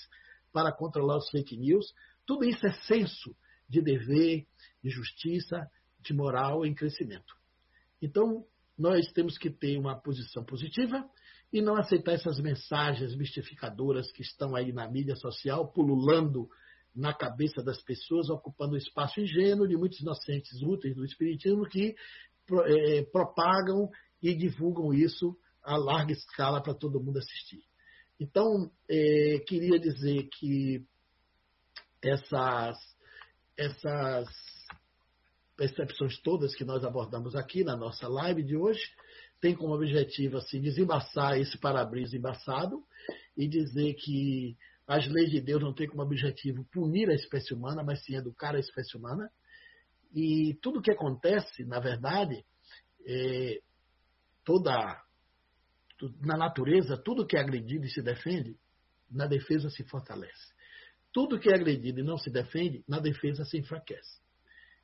para controlar os fake news. Tudo isso é senso de dever, de justiça, de moral em crescimento. Então, nós temos que ter uma posição positiva e não aceitar essas mensagens mistificadoras que estão aí na mídia social, pululando na cabeça das pessoas, ocupando o espaço ingênuo de muitos inocentes úteis do Espiritismo que é, propagam e divulgam isso a larga escala para todo mundo assistir. Então, é, queria dizer que essas, essas percepções todas que nós abordamos aqui na nossa live de hoje tem como objetivo assim, desembaçar esse para-brisa embaçado e dizer que as leis de Deus não têm como objetivo punir a espécie humana, mas sim educar a espécie humana. E tudo que acontece, na verdade, é, toda na natureza, tudo que é agredido e se defende, na defesa se fortalece. Tudo que é agredido e não se defende, na defesa se enfraquece.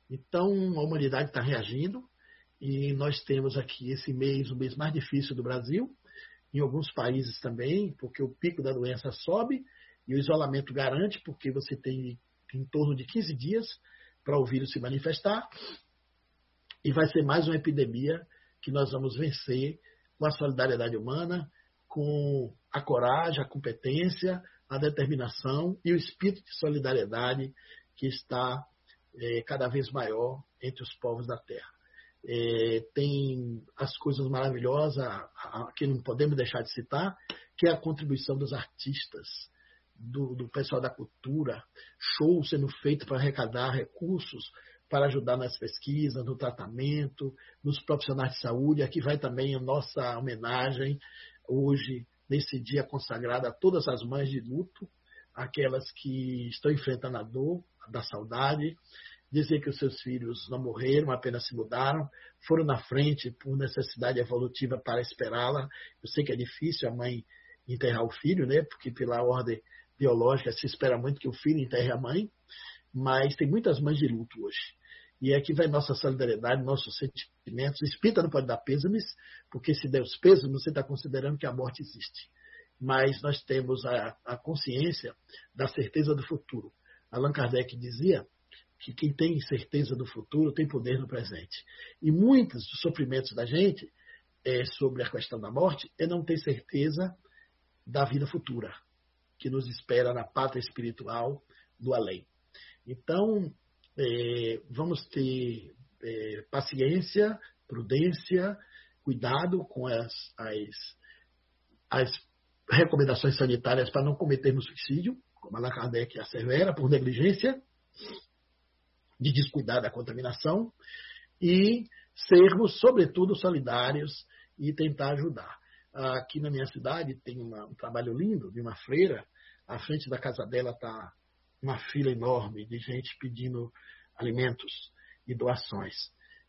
Então, a humanidade está reagindo e nós temos aqui esse mês, o mês mais difícil do Brasil, em alguns países também, porque o pico da doença sobe e o isolamento garante, porque você tem em torno de 15 dias para o vírus se manifestar. E vai ser mais uma epidemia que nós vamos vencer com a solidariedade humana, com a coragem, a competência, a determinação e o espírito de solidariedade que está é, cada vez maior entre os povos da Terra. É, tem as coisas maravilhosas que não podemos deixar de citar, que é a contribuição dos artistas, do, do pessoal da cultura, shows sendo feitos para arrecadar recursos para ajudar nas pesquisas, no tratamento, nos profissionais de saúde. Aqui vai também a nossa homenagem hoje, nesse dia consagrado a todas as mães de luto, aquelas que estão enfrentando a dor da saudade, dizer que os seus filhos não morreram, apenas se mudaram, foram na frente por necessidade evolutiva para esperá-la. Eu sei que é difícil a mãe enterrar o filho, né? Porque pela ordem biológica se espera muito que o filho enterre a mãe, mas tem muitas mães de luto hoje. E aqui vai nossa solidariedade, nossos sentimentos. O espírita não pode dar pêsames, porque se der os pêsames, você está considerando que a morte existe. Mas nós temos a, a consciência da certeza do futuro. Allan Kardec dizia que quem tem certeza do futuro tem poder no presente. E muitos dos sofrimentos da gente é, sobre a questão da morte é não ter certeza da vida futura, que nos espera na pátria espiritual do além. Então, é, vamos ter é, paciência, prudência, cuidado com as, as, as recomendações sanitárias para não cometermos suicídio, como Allan Kardec assevera, por negligência, de descuidar da contaminação, e sermos, sobretudo, solidários e tentar ajudar. Aqui na minha cidade tem uma, um trabalho lindo de uma freira, à frente da casa dela está uma fila enorme de gente pedindo alimentos e doações.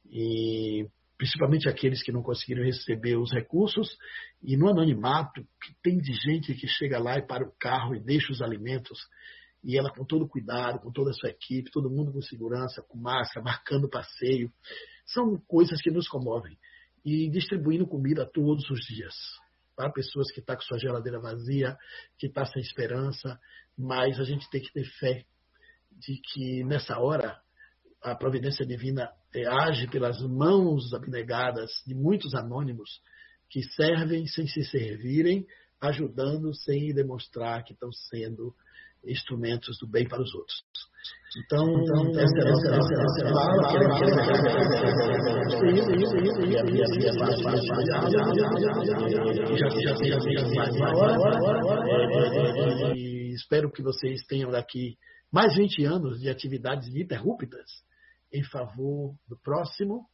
E principalmente aqueles que não conseguiram receber os recursos, e no anonimato, que tem de gente que chega lá e para o carro e deixa os alimentos, e ela com todo cuidado, com toda a sua equipe, todo mundo com segurança, com máscara, marcando passeio. São coisas que nos comovem. E distribuindo comida todos os dias para pessoas que estão tá com sua geladeira vazia, que está sem esperança, mas a gente tem que ter fé de que nessa hora a providência divina é, age pelas mãos abnegadas de muitos anônimos que servem sem se servirem, ajudando sem demonstrar que estão sendo instrumentos do bem para os outros. Então, então é. E espero que vocês tenham daqui mais 20 anos de atividades ininterruptas em favor do próximo.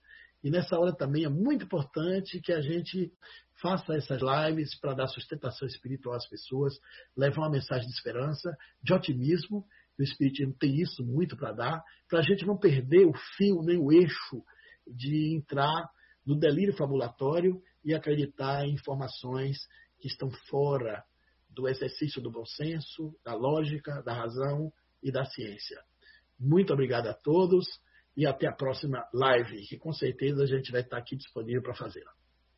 E nessa hora também é muito importante que a gente faça essas lives para dar sustentação espiritual às pessoas, levar uma mensagem de esperança, de otimismo. O Espiritismo tem isso muito para dar, para a gente não perder o fio nem o eixo de entrar no delírio fabulatório e acreditar em informações que estão fora do exercício do bom senso, da lógica, da razão e da ciência. Muito obrigado a todos e até a próxima live, que com certeza a gente vai estar aqui disponível para fazê-la.